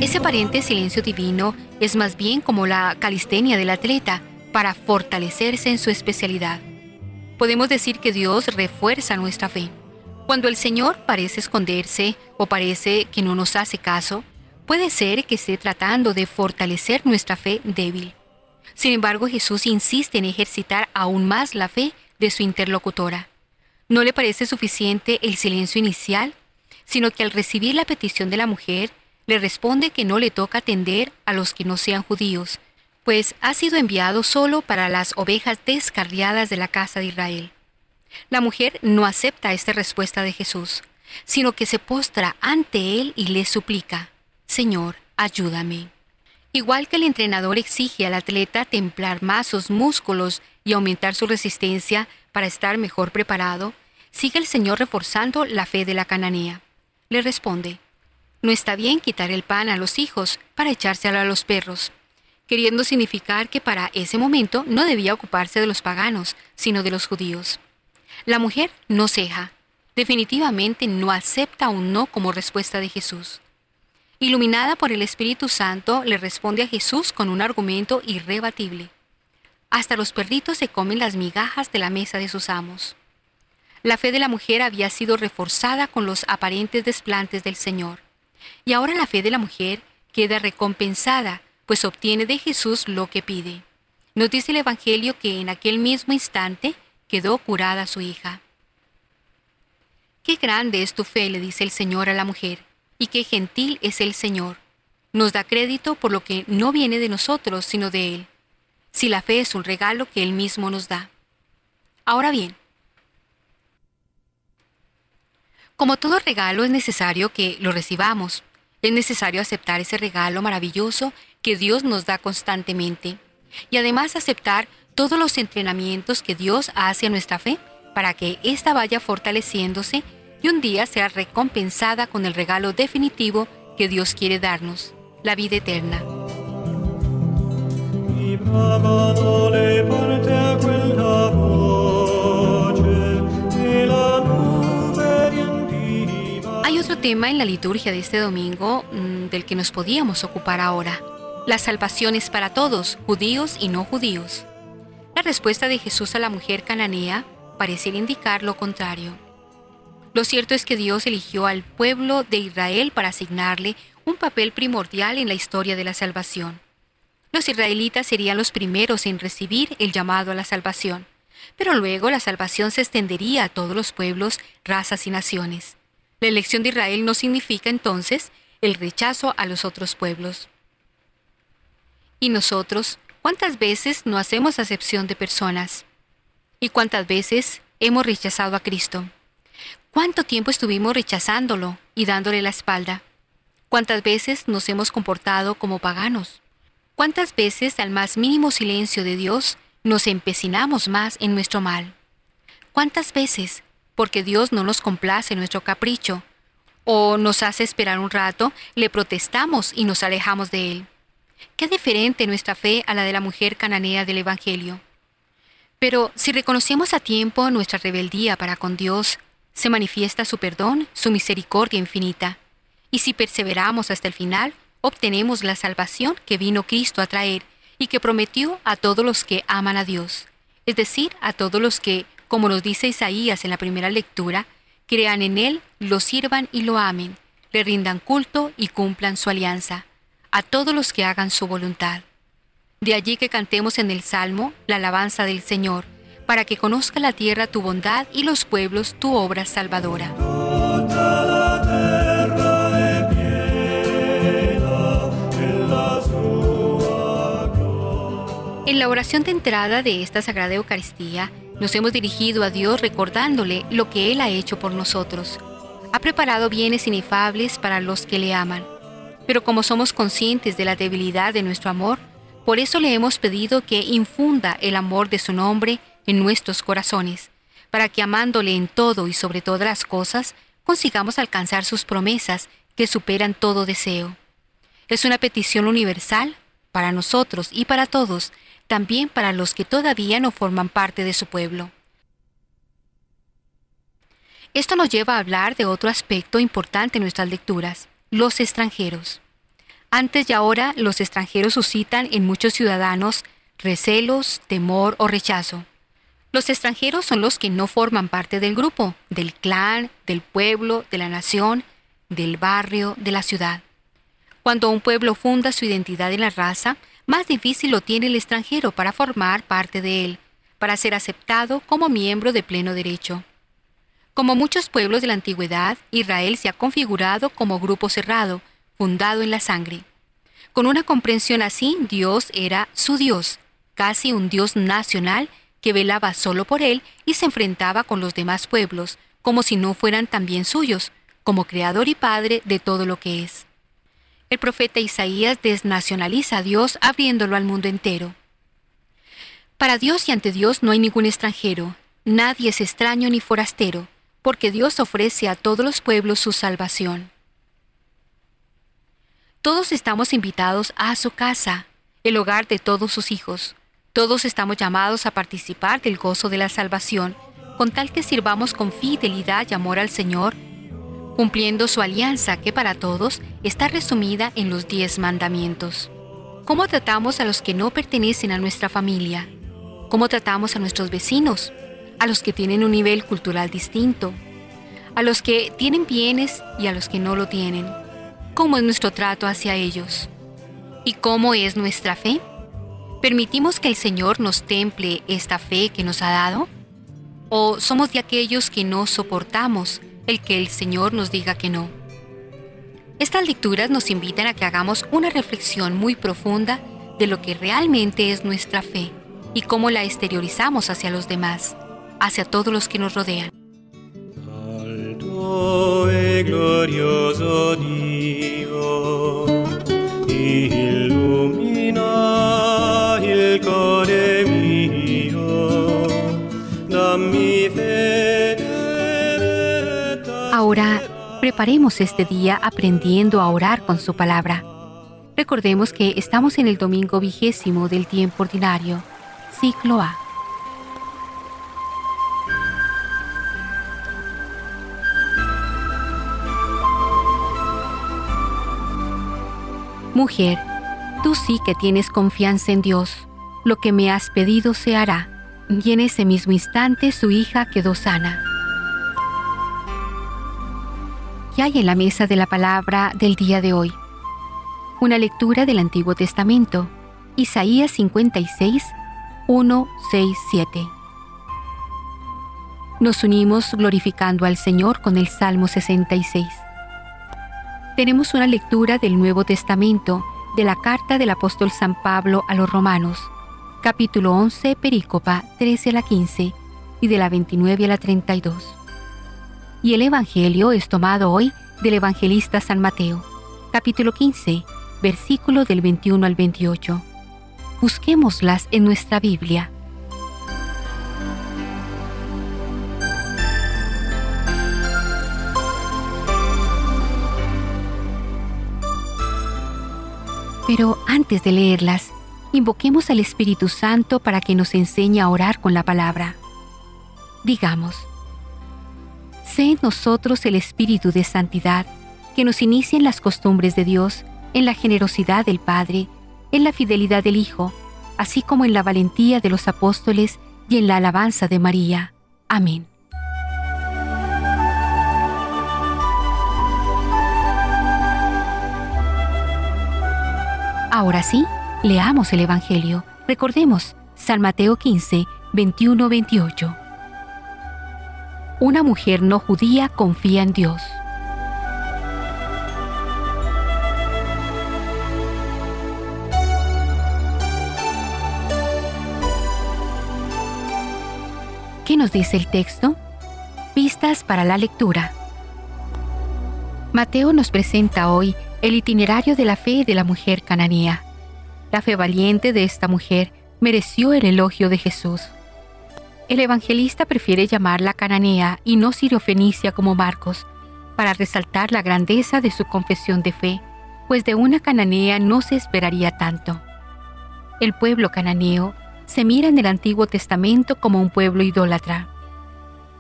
Ese aparente silencio divino es más bien como la calistenia del atleta para fortalecerse en su especialidad podemos decir que Dios refuerza nuestra fe. Cuando el Señor parece esconderse o parece que no nos hace caso, puede ser que esté tratando de fortalecer nuestra fe débil. Sin embargo, Jesús insiste en ejercitar aún más la fe de su interlocutora. No le parece suficiente el silencio inicial, sino que al recibir la petición de la mujer, le responde que no le toca atender a los que no sean judíos, pues ha sido enviado solo para las ovejas descarriadas de la casa de Israel. La mujer no acepta esta respuesta de Jesús, sino que se postra ante él y le suplica, Señor, ayúdame. Igual que el entrenador exige al atleta templar más sus músculos y aumentar su resistencia para estar mejor preparado, sigue el Señor reforzando la fe de la cananea. Le responde, No está bien quitar el pan a los hijos para echárselo a los perros queriendo significar que para ese momento no debía ocuparse de los paganos, sino de los judíos. La mujer no ceja, definitivamente no acepta un no como respuesta de Jesús. Iluminada por el Espíritu Santo, le responde a Jesús con un argumento irrebatible. Hasta los perritos se comen las migajas de la mesa de sus amos. La fe de la mujer había sido reforzada con los aparentes desplantes del Señor, y ahora la fe de la mujer queda recompensada pues obtiene de Jesús lo que pide. Nos dice el Evangelio que en aquel mismo instante quedó curada su hija. Qué grande es tu fe, le dice el Señor a la mujer, y qué gentil es el Señor. Nos da crédito por lo que no viene de nosotros, sino de Él. Si la fe es un regalo que Él mismo nos da. Ahora bien, como todo regalo es necesario que lo recibamos, es necesario aceptar ese regalo maravilloso que Dios nos da constantemente y además aceptar todos los entrenamientos que Dios hace a nuestra fe para que ésta vaya fortaleciéndose y un día sea recompensada con el regalo definitivo que Dios quiere darnos, la vida eterna. Hay otro tema en la liturgia de este domingo mm, del que nos podíamos ocupar ahora. La salvación es para todos, judíos y no judíos. La respuesta de Jesús a la mujer cananea parece indicar lo contrario. Lo cierto es que Dios eligió al pueblo de Israel para asignarle un papel primordial en la historia de la salvación. Los israelitas serían los primeros en recibir el llamado a la salvación, pero luego la salvación se extendería a todos los pueblos, razas y naciones. La elección de Israel no significa entonces el rechazo a los otros pueblos. ¿Y nosotros cuántas veces no hacemos acepción de personas? ¿Y cuántas veces hemos rechazado a Cristo? ¿Cuánto tiempo estuvimos rechazándolo y dándole la espalda? ¿Cuántas veces nos hemos comportado como paganos? ¿Cuántas veces al más mínimo silencio de Dios nos empecinamos más en nuestro mal? ¿Cuántas veces, porque Dios no nos complace nuestro capricho, o nos hace esperar un rato, le protestamos y nos alejamos de Él? Qué diferente nuestra fe a la de la mujer cananea del Evangelio. Pero si reconocemos a tiempo nuestra rebeldía para con Dios, se manifiesta su perdón, su misericordia infinita. Y si perseveramos hasta el final, obtenemos la salvación que vino Cristo a traer y que prometió a todos los que aman a Dios, es decir, a todos los que, como nos dice Isaías en la primera lectura, crean en Él, lo sirvan y lo amen, le rindan culto y cumplan su alianza, a todos los que hagan su voluntad. De allí que cantemos en el Salmo la alabanza del Señor, para que conozca la tierra tu bondad y los pueblos tu obra salvadora. En la oración de entrada de esta Sagrada Eucaristía, nos hemos dirigido a Dios recordándole lo que Él ha hecho por nosotros. Ha preparado bienes inefables para los que le aman. Pero como somos conscientes de la debilidad de nuestro amor, por eso le hemos pedido que infunda el amor de su nombre en nuestros corazones, para que amándole en todo y sobre todas las cosas, consigamos alcanzar sus promesas que superan todo deseo. Es una petición universal para nosotros y para todos, también para los que todavía no forman parte de su pueblo. Esto nos lleva a hablar de otro aspecto importante en nuestras lecturas, los extranjeros. Antes y ahora los extranjeros suscitan en muchos ciudadanos recelos, temor o rechazo. Los extranjeros son los que no forman parte del grupo, del clan, del pueblo, de la nación, del barrio, de la ciudad. Cuando un pueblo funda su identidad en la raza, más difícil lo tiene el extranjero para formar parte de él, para ser aceptado como miembro de pleno derecho. Como muchos pueblos de la antigüedad, Israel se ha configurado como grupo cerrado, fundado en la sangre. Con una comprensión así, Dios era su Dios, casi un Dios nacional que velaba solo por él y se enfrentaba con los demás pueblos, como si no fueran también suyos, como creador y padre de todo lo que es. El profeta Isaías desnacionaliza a Dios abriéndolo al mundo entero. Para Dios y ante Dios no hay ningún extranjero, nadie es extraño ni forastero, porque Dios ofrece a todos los pueblos su salvación. Todos estamos invitados a su casa, el hogar de todos sus hijos. Todos estamos llamados a participar del gozo de la salvación, con tal que sirvamos con fidelidad y amor al Señor cumpliendo su alianza que para todos está resumida en los diez mandamientos. ¿Cómo tratamos a los que no pertenecen a nuestra familia? ¿Cómo tratamos a nuestros vecinos? A los que tienen un nivel cultural distinto? ¿A los que tienen bienes y a los que no lo tienen? ¿Cómo es nuestro trato hacia ellos? ¿Y cómo es nuestra fe? ¿Permitimos que el Señor nos temple esta fe que nos ha dado? ¿O somos de aquellos que no soportamos el que el Señor nos diga que no. Estas lecturas nos invitan a que hagamos una reflexión muy profunda de lo que realmente es nuestra fe y cómo la exteriorizamos hacia los demás, hacia todos los que nos rodean. Ahora, preparemos este día aprendiendo a orar con su palabra. Recordemos que estamos en el domingo vigésimo del tiempo ordinario, ciclo A. Mujer, tú sí que tienes confianza en Dios. Lo que me has pedido se hará. Y en ese mismo instante su hija quedó sana que hay en la mesa de la palabra del día de hoy. Una lectura del Antiguo Testamento, Isaías 56, 1, 6, 7. Nos unimos glorificando al Señor con el Salmo 66. Tenemos una lectura del Nuevo Testamento de la carta del apóstol San Pablo a los Romanos, capítulo 11, perícopa 13 a la 15 y de la 29 a la 32. y el Evangelio es tomado hoy del evangelista San Mateo, capítulo 15, versículo del 21 al 28. Busquémoslas en nuestra Biblia. Pero antes de leerlas, invoquemos al Espíritu Santo para que nos enseñe a orar con la palabra. Digamos, sé en nosotros el Espíritu de Santidad, que nos inicie en las costumbres de Dios, en la generosidad del Padre, en la fidelidad del Hijo, así como en la valentía de los apóstoles y en la alabanza de María. Amén. Ahora sí, leamos el Evangelio. Recordemos San Mateo 15, 21-28. Una mujer no judía confía en Dios. ¿Qué nos dice el texto? Pistas para la lectura. Mateo nos presenta hoy el itinerario de la fe de la mujer cananea. La fe valiente de esta mujer mereció el elogio de Jesús. El evangelista prefiere llamarla cananea y no siriofenicia como Marcos, para resaltar la grandeza de su confesión de fe, pues de una cananea no se esperaría tanto. El pueblo cananeo se mira en el Antiguo Testamento como un pueblo idólatra.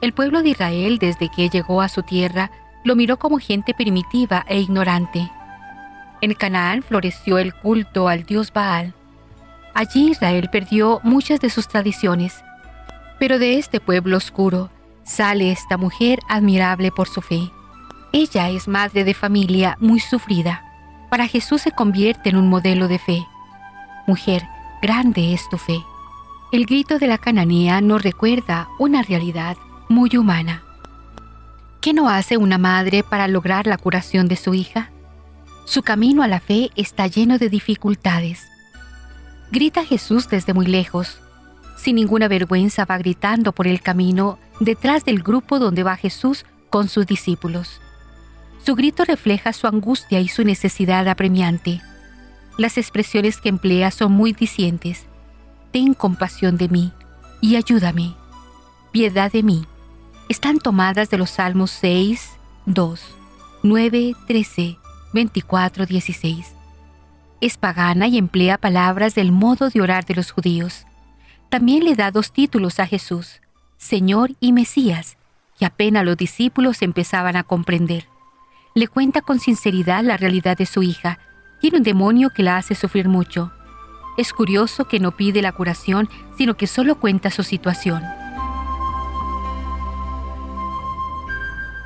El pueblo de Israel desde que llegó a su tierra lo miró como gente primitiva e ignorante. En Canaán floreció el culto al dios Baal. Allí Israel perdió muchas de sus tradiciones. Pero de este pueblo oscuro sale esta mujer admirable por su fe. Ella es madre de familia muy sufrida. Para Jesús se convierte en un modelo de fe. Mujer, grande es tu fe. El grito de la cananea nos recuerda una realidad muy humana. ¿Qué no hace una madre para lograr la curación de su hija? Su camino a la fe está lleno de dificultades. Grita Jesús desde muy lejos. Sin ninguna vergüenza va gritando por el camino detrás del grupo donde va Jesús con sus discípulos. Su grito refleja su angustia y su necesidad apremiante. Las expresiones que emplea son muy dicientes. Ten compasión de mí y ayúdame. Piedad de mí. Están tomadas de los Salmos 6, 2, 9, 13, 24:16. Es pagana y emplea palabras del modo de orar de los judíos. También le da dos títulos a Jesús, Señor y Mesías, que apenas los discípulos empezaban a comprender. Le cuenta con sinceridad la realidad de su hija. Tiene un demonio que la hace sufrir mucho. Es curioso que no pide la curación, sino que solo cuenta su situación.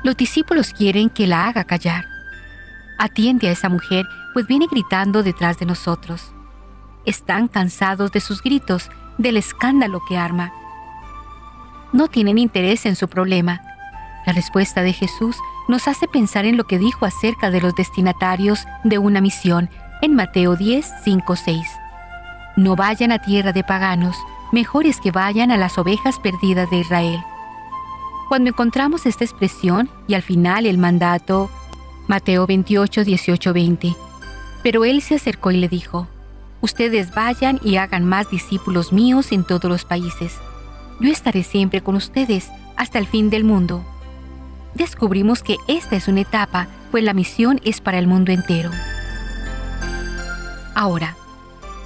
Los discípulos quieren que la haga callar. Atiende a esa mujer, pues viene gritando detrás de nosotros. Están cansados de sus gritos, del escándalo que arma. No tienen interés en su problema. La respuesta de Jesús nos hace pensar en lo que dijo acerca de los destinatarios de una misión en Mateo 10, 5, 6. No vayan a tierra de paganos, mejor es que vayan a las ovejas perdidas de Israel. Cuando encontramos esta expresión y al final el mandato Mateo 28, 18, 20. Pero él se acercó y le dijo, Ustedes vayan y hagan más discípulos míos en todos los países. Yo estaré siempre con ustedes hasta el fin del mundo. Descubrimos que esta es una etapa, pues la misión es para el mundo entero. Ahora,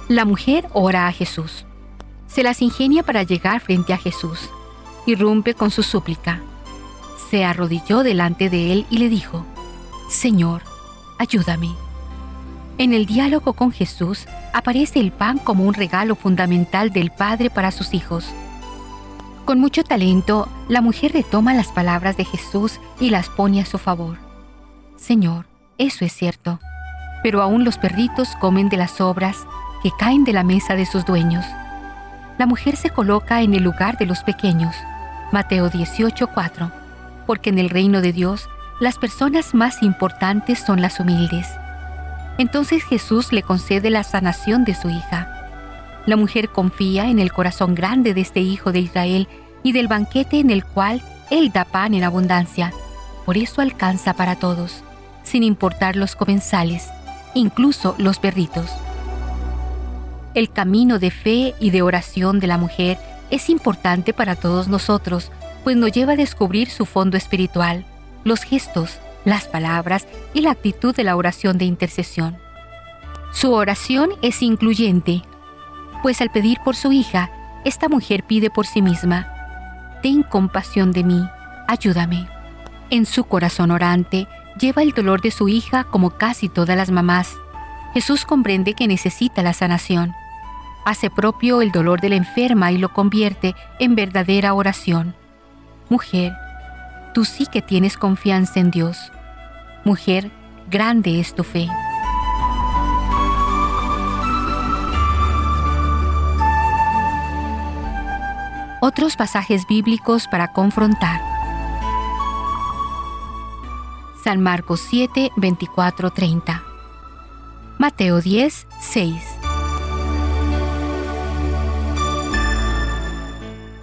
la mujer ora a Jesús. Se las ingenia para llegar frente a Jesús. Irrumpe con su súplica. Se arrodilló delante de él y le dijo, Señor, ayúdame. En el diálogo con Jesús aparece el pan como un regalo fundamental del Padre para sus hijos. Con mucho talento, la mujer retoma las palabras de Jesús y las pone a su favor. Señor, eso es cierto, pero aún los perritos comen de las sobras que caen de la mesa de sus dueños. La mujer se coloca en el lugar de los pequeños. Mateo 18:4, porque en el reino de Dios las personas más importantes son las humildes. Entonces Jesús le concede la sanación de su hija. La mujer confía en el corazón grande de este hijo de Israel y del banquete en el cual Él da pan en abundancia, por eso alcanza para todos, sin importar los comensales, incluso los perritos. El camino de fe y de oración de la mujer es importante para todos nosotros, pues nos lleva a descubrir su fondo espiritual, los gestos, las palabras y la actitud de la oración de intercesión. Su oración es incluyente, pues al pedir por su hija, esta mujer pide por sí misma, Ten compasión de mí, ayúdame. En su corazón orante lleva el dolor de su hija como casi todas las mamás. Jesús comprende que necesita la sanación. Hace propio el dolor de la enferma y lo convierte en verdadera oración. Mujer, tú sí que tienes confianza en Dios. Mujer, grande es tu fe. Otros pasajes bíblicos para confrontar. San Marcos 7, 24, 30. Mateo 10, 6.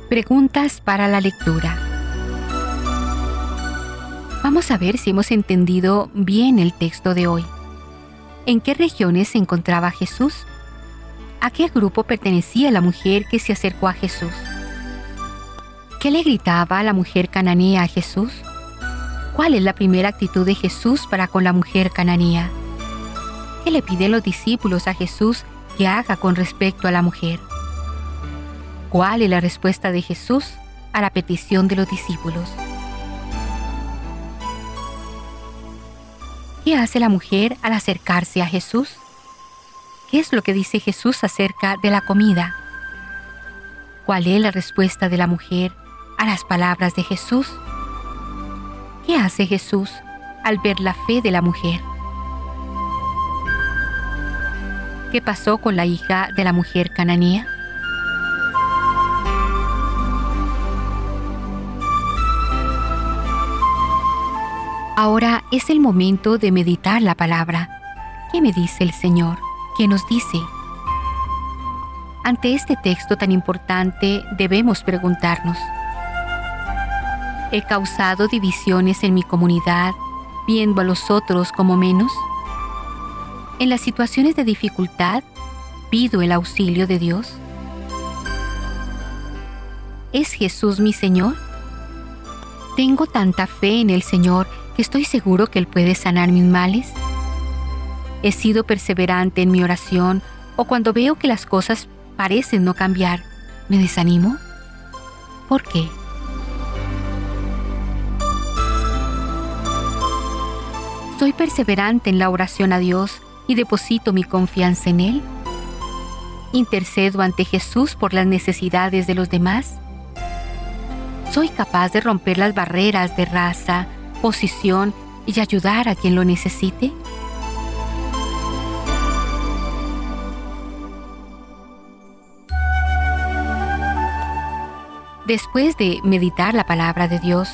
Preguntas para la lectura. Vamos a ver si hemos entendido bien el texto de hoy. ¿En qué regiones se encontraba Jesús? ¿A qué grupo pertenecía la mujer que se acercó a Jesús? ¿Qué le gritaba la mujer cananea a Jesús? ¿Cuál es la primera actitud de Jesús para con la mujer cananea? ¿Qué le piden los discípulos a Jesús que haga con respecto a la mujer? ¿Cuál es la respuesta de Jesús a la petición de los discípulos? ¿Qué hace la mujer al acercarse a Jesús? ¿Qué es lo que dice Jesús acerca de la comida? ¿Cuál es la respuesta de la mujer a las palabras de Jesús? ¿Qué hace Jesús al ver la fe de la mujer? ¿Qué pasó con la hija de la mujer cananea? Ahora es el momento de meditar la palabra. ¿Qué me dice el Señor? ¿Qué nos dice? Ante este texto tan importante debemos preguntarnos, ¿He causado divisiones en mi comunidad viendo a los otros como menos? En las situaciones de dificultad, pido el auxilio de Dios. ¿Es Jesús mi Señor? Tengo tanta fe en el Señor que estoy seguro que Él puede sanar mis males. He sido perseverante en mi oración o cuando veo que las cosas parecen no cambiar, ¿me desanimo? ¿Por qué? ¿Soy perseverante en la oración a Dios y deposito mi confianza en Él? ¿Intercedo ante Jesús por las necesidades de los demás? ¿Soy capaz de romper las barreras de raza, posición y ayudar a quien lo necesite? Después de meditar la palabra de Dios,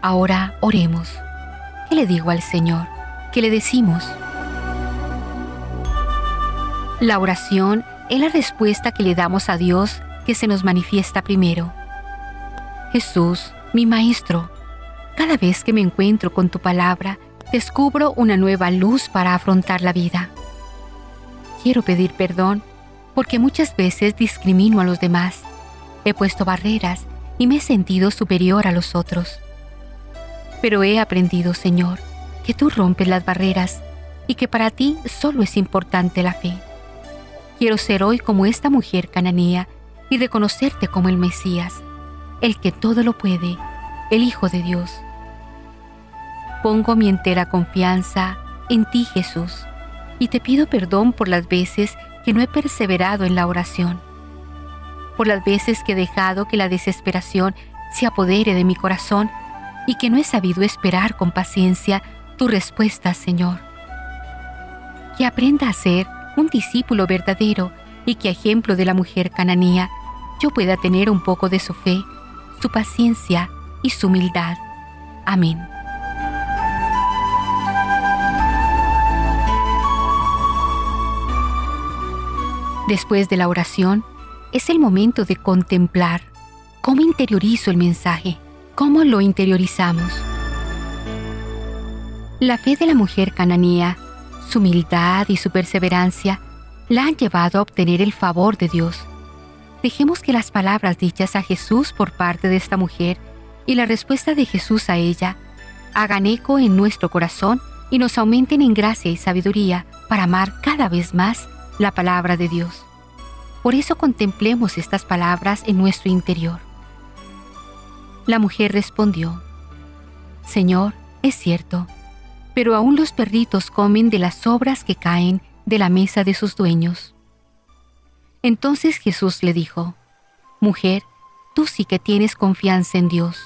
ahora oremos. ¿Qué le digo al Señor? ¿Qué le decimos? La oración es la respuesta que le damos a Dios que se nos manifiesta primero. Jesús, mi Maestro, cada vez que me encuentro con tu palabra, descubro una nueva luz para afrontar la vida. Quiero pedir perdón porque muchas veces discrimino a los demás. He puesto barreras y me he sentido superior a los otros. Pero he aprendido, Señor, que tú rompes las barreras y que para ti solo es importante la fe. Quiero ser hoy como esta mujer cananea y reconocerte como el Mesías, el que todo lo puede, el Hijo de Dios. Pongo mi entera confianza en ti, Jesús, y te pido perdón por las veces que no he perseverado en la oración, por las veces que he dejado que la desesperación se apodere de mi corazón y que no he sabido esperar con paciencia tu respuesta, Señor. Que aprenda a ser un discípulo verdadero y que a ejemplo de la mujer cananea yo pueda tener un poco de su fe, su paciencia y su humildad. Amén. Después de la oración, es el momento de contemplar cómo interiorizo el mensaje ¿Cómo lo interiorizamos? La fe de la mujer cananea, su humildad y su perseverancia la han llevado a obtener el favor de Dios. Dejemos que las palabras dichas a Jesús por parte de esta mujer y la respuesta de Jesús a ella hagan eco en nuestro corazón y nos aumenten en gracia y sabiduría para amar cada vez más la palabra de Dios. Por eso contemplemos estas palabras en nuestro interior. La mujer respondió, Señor, es cierto, pero aún los perritos comen de las sobras que caen de la mesa de sus dueños. Entonces Jesús le dijo, Mujer, tú sí que tienes confianza en Dios.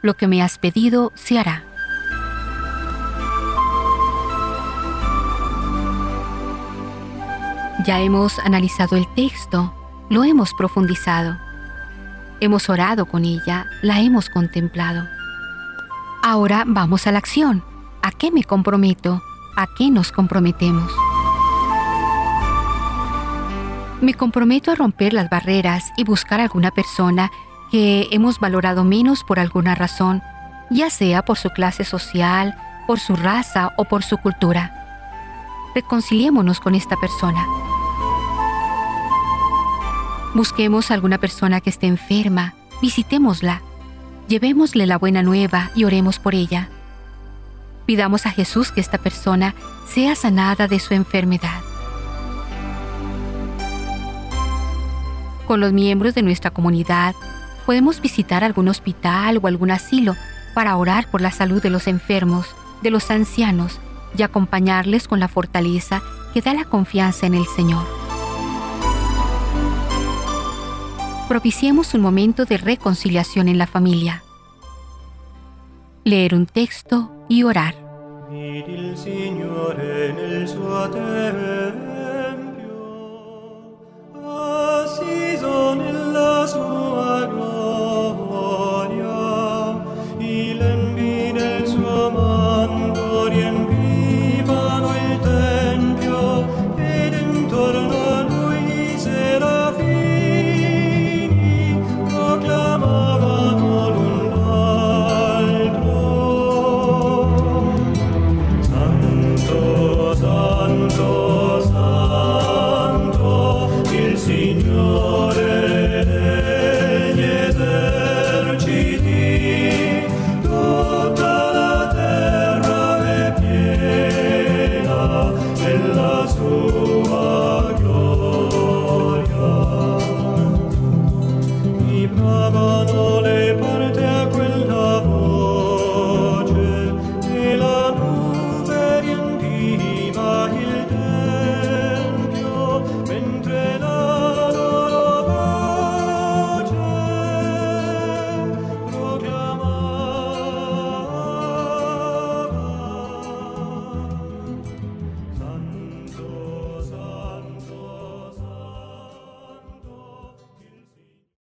Lo que me has pedido se hará. Ya hemos analizado el texto, lo hemos profundizado. Hemos orado con ella, la hemos contemplado. Ahora vamos a la acción. ¿A qué me comprometo? ¿A qué nos comprometemos? Me comprometo a romper las barreras y buscar alguna persona que hemos valorado menos por alguna razón, ya sea por su clase social, por su raza o por su cultura. Reconciliémonos con esta persona. Busquemos a alguna persona que esté enferma, visitémosla, llevémosle la buena nueva y oremos por ella. Pidamos a Jesús que esta persona sea sanada de su enfermedad. Con los miembros de nuestra comunidad, podemos visitar algún hospital o algún asilo para orar por la salud de los enfermos, de los ancianos y acompañarles con la fortaleza que da la confianza en el Señor. propiciemos un momento de reconciliación en la familia. Leer un texto y orar. season illas nuagras.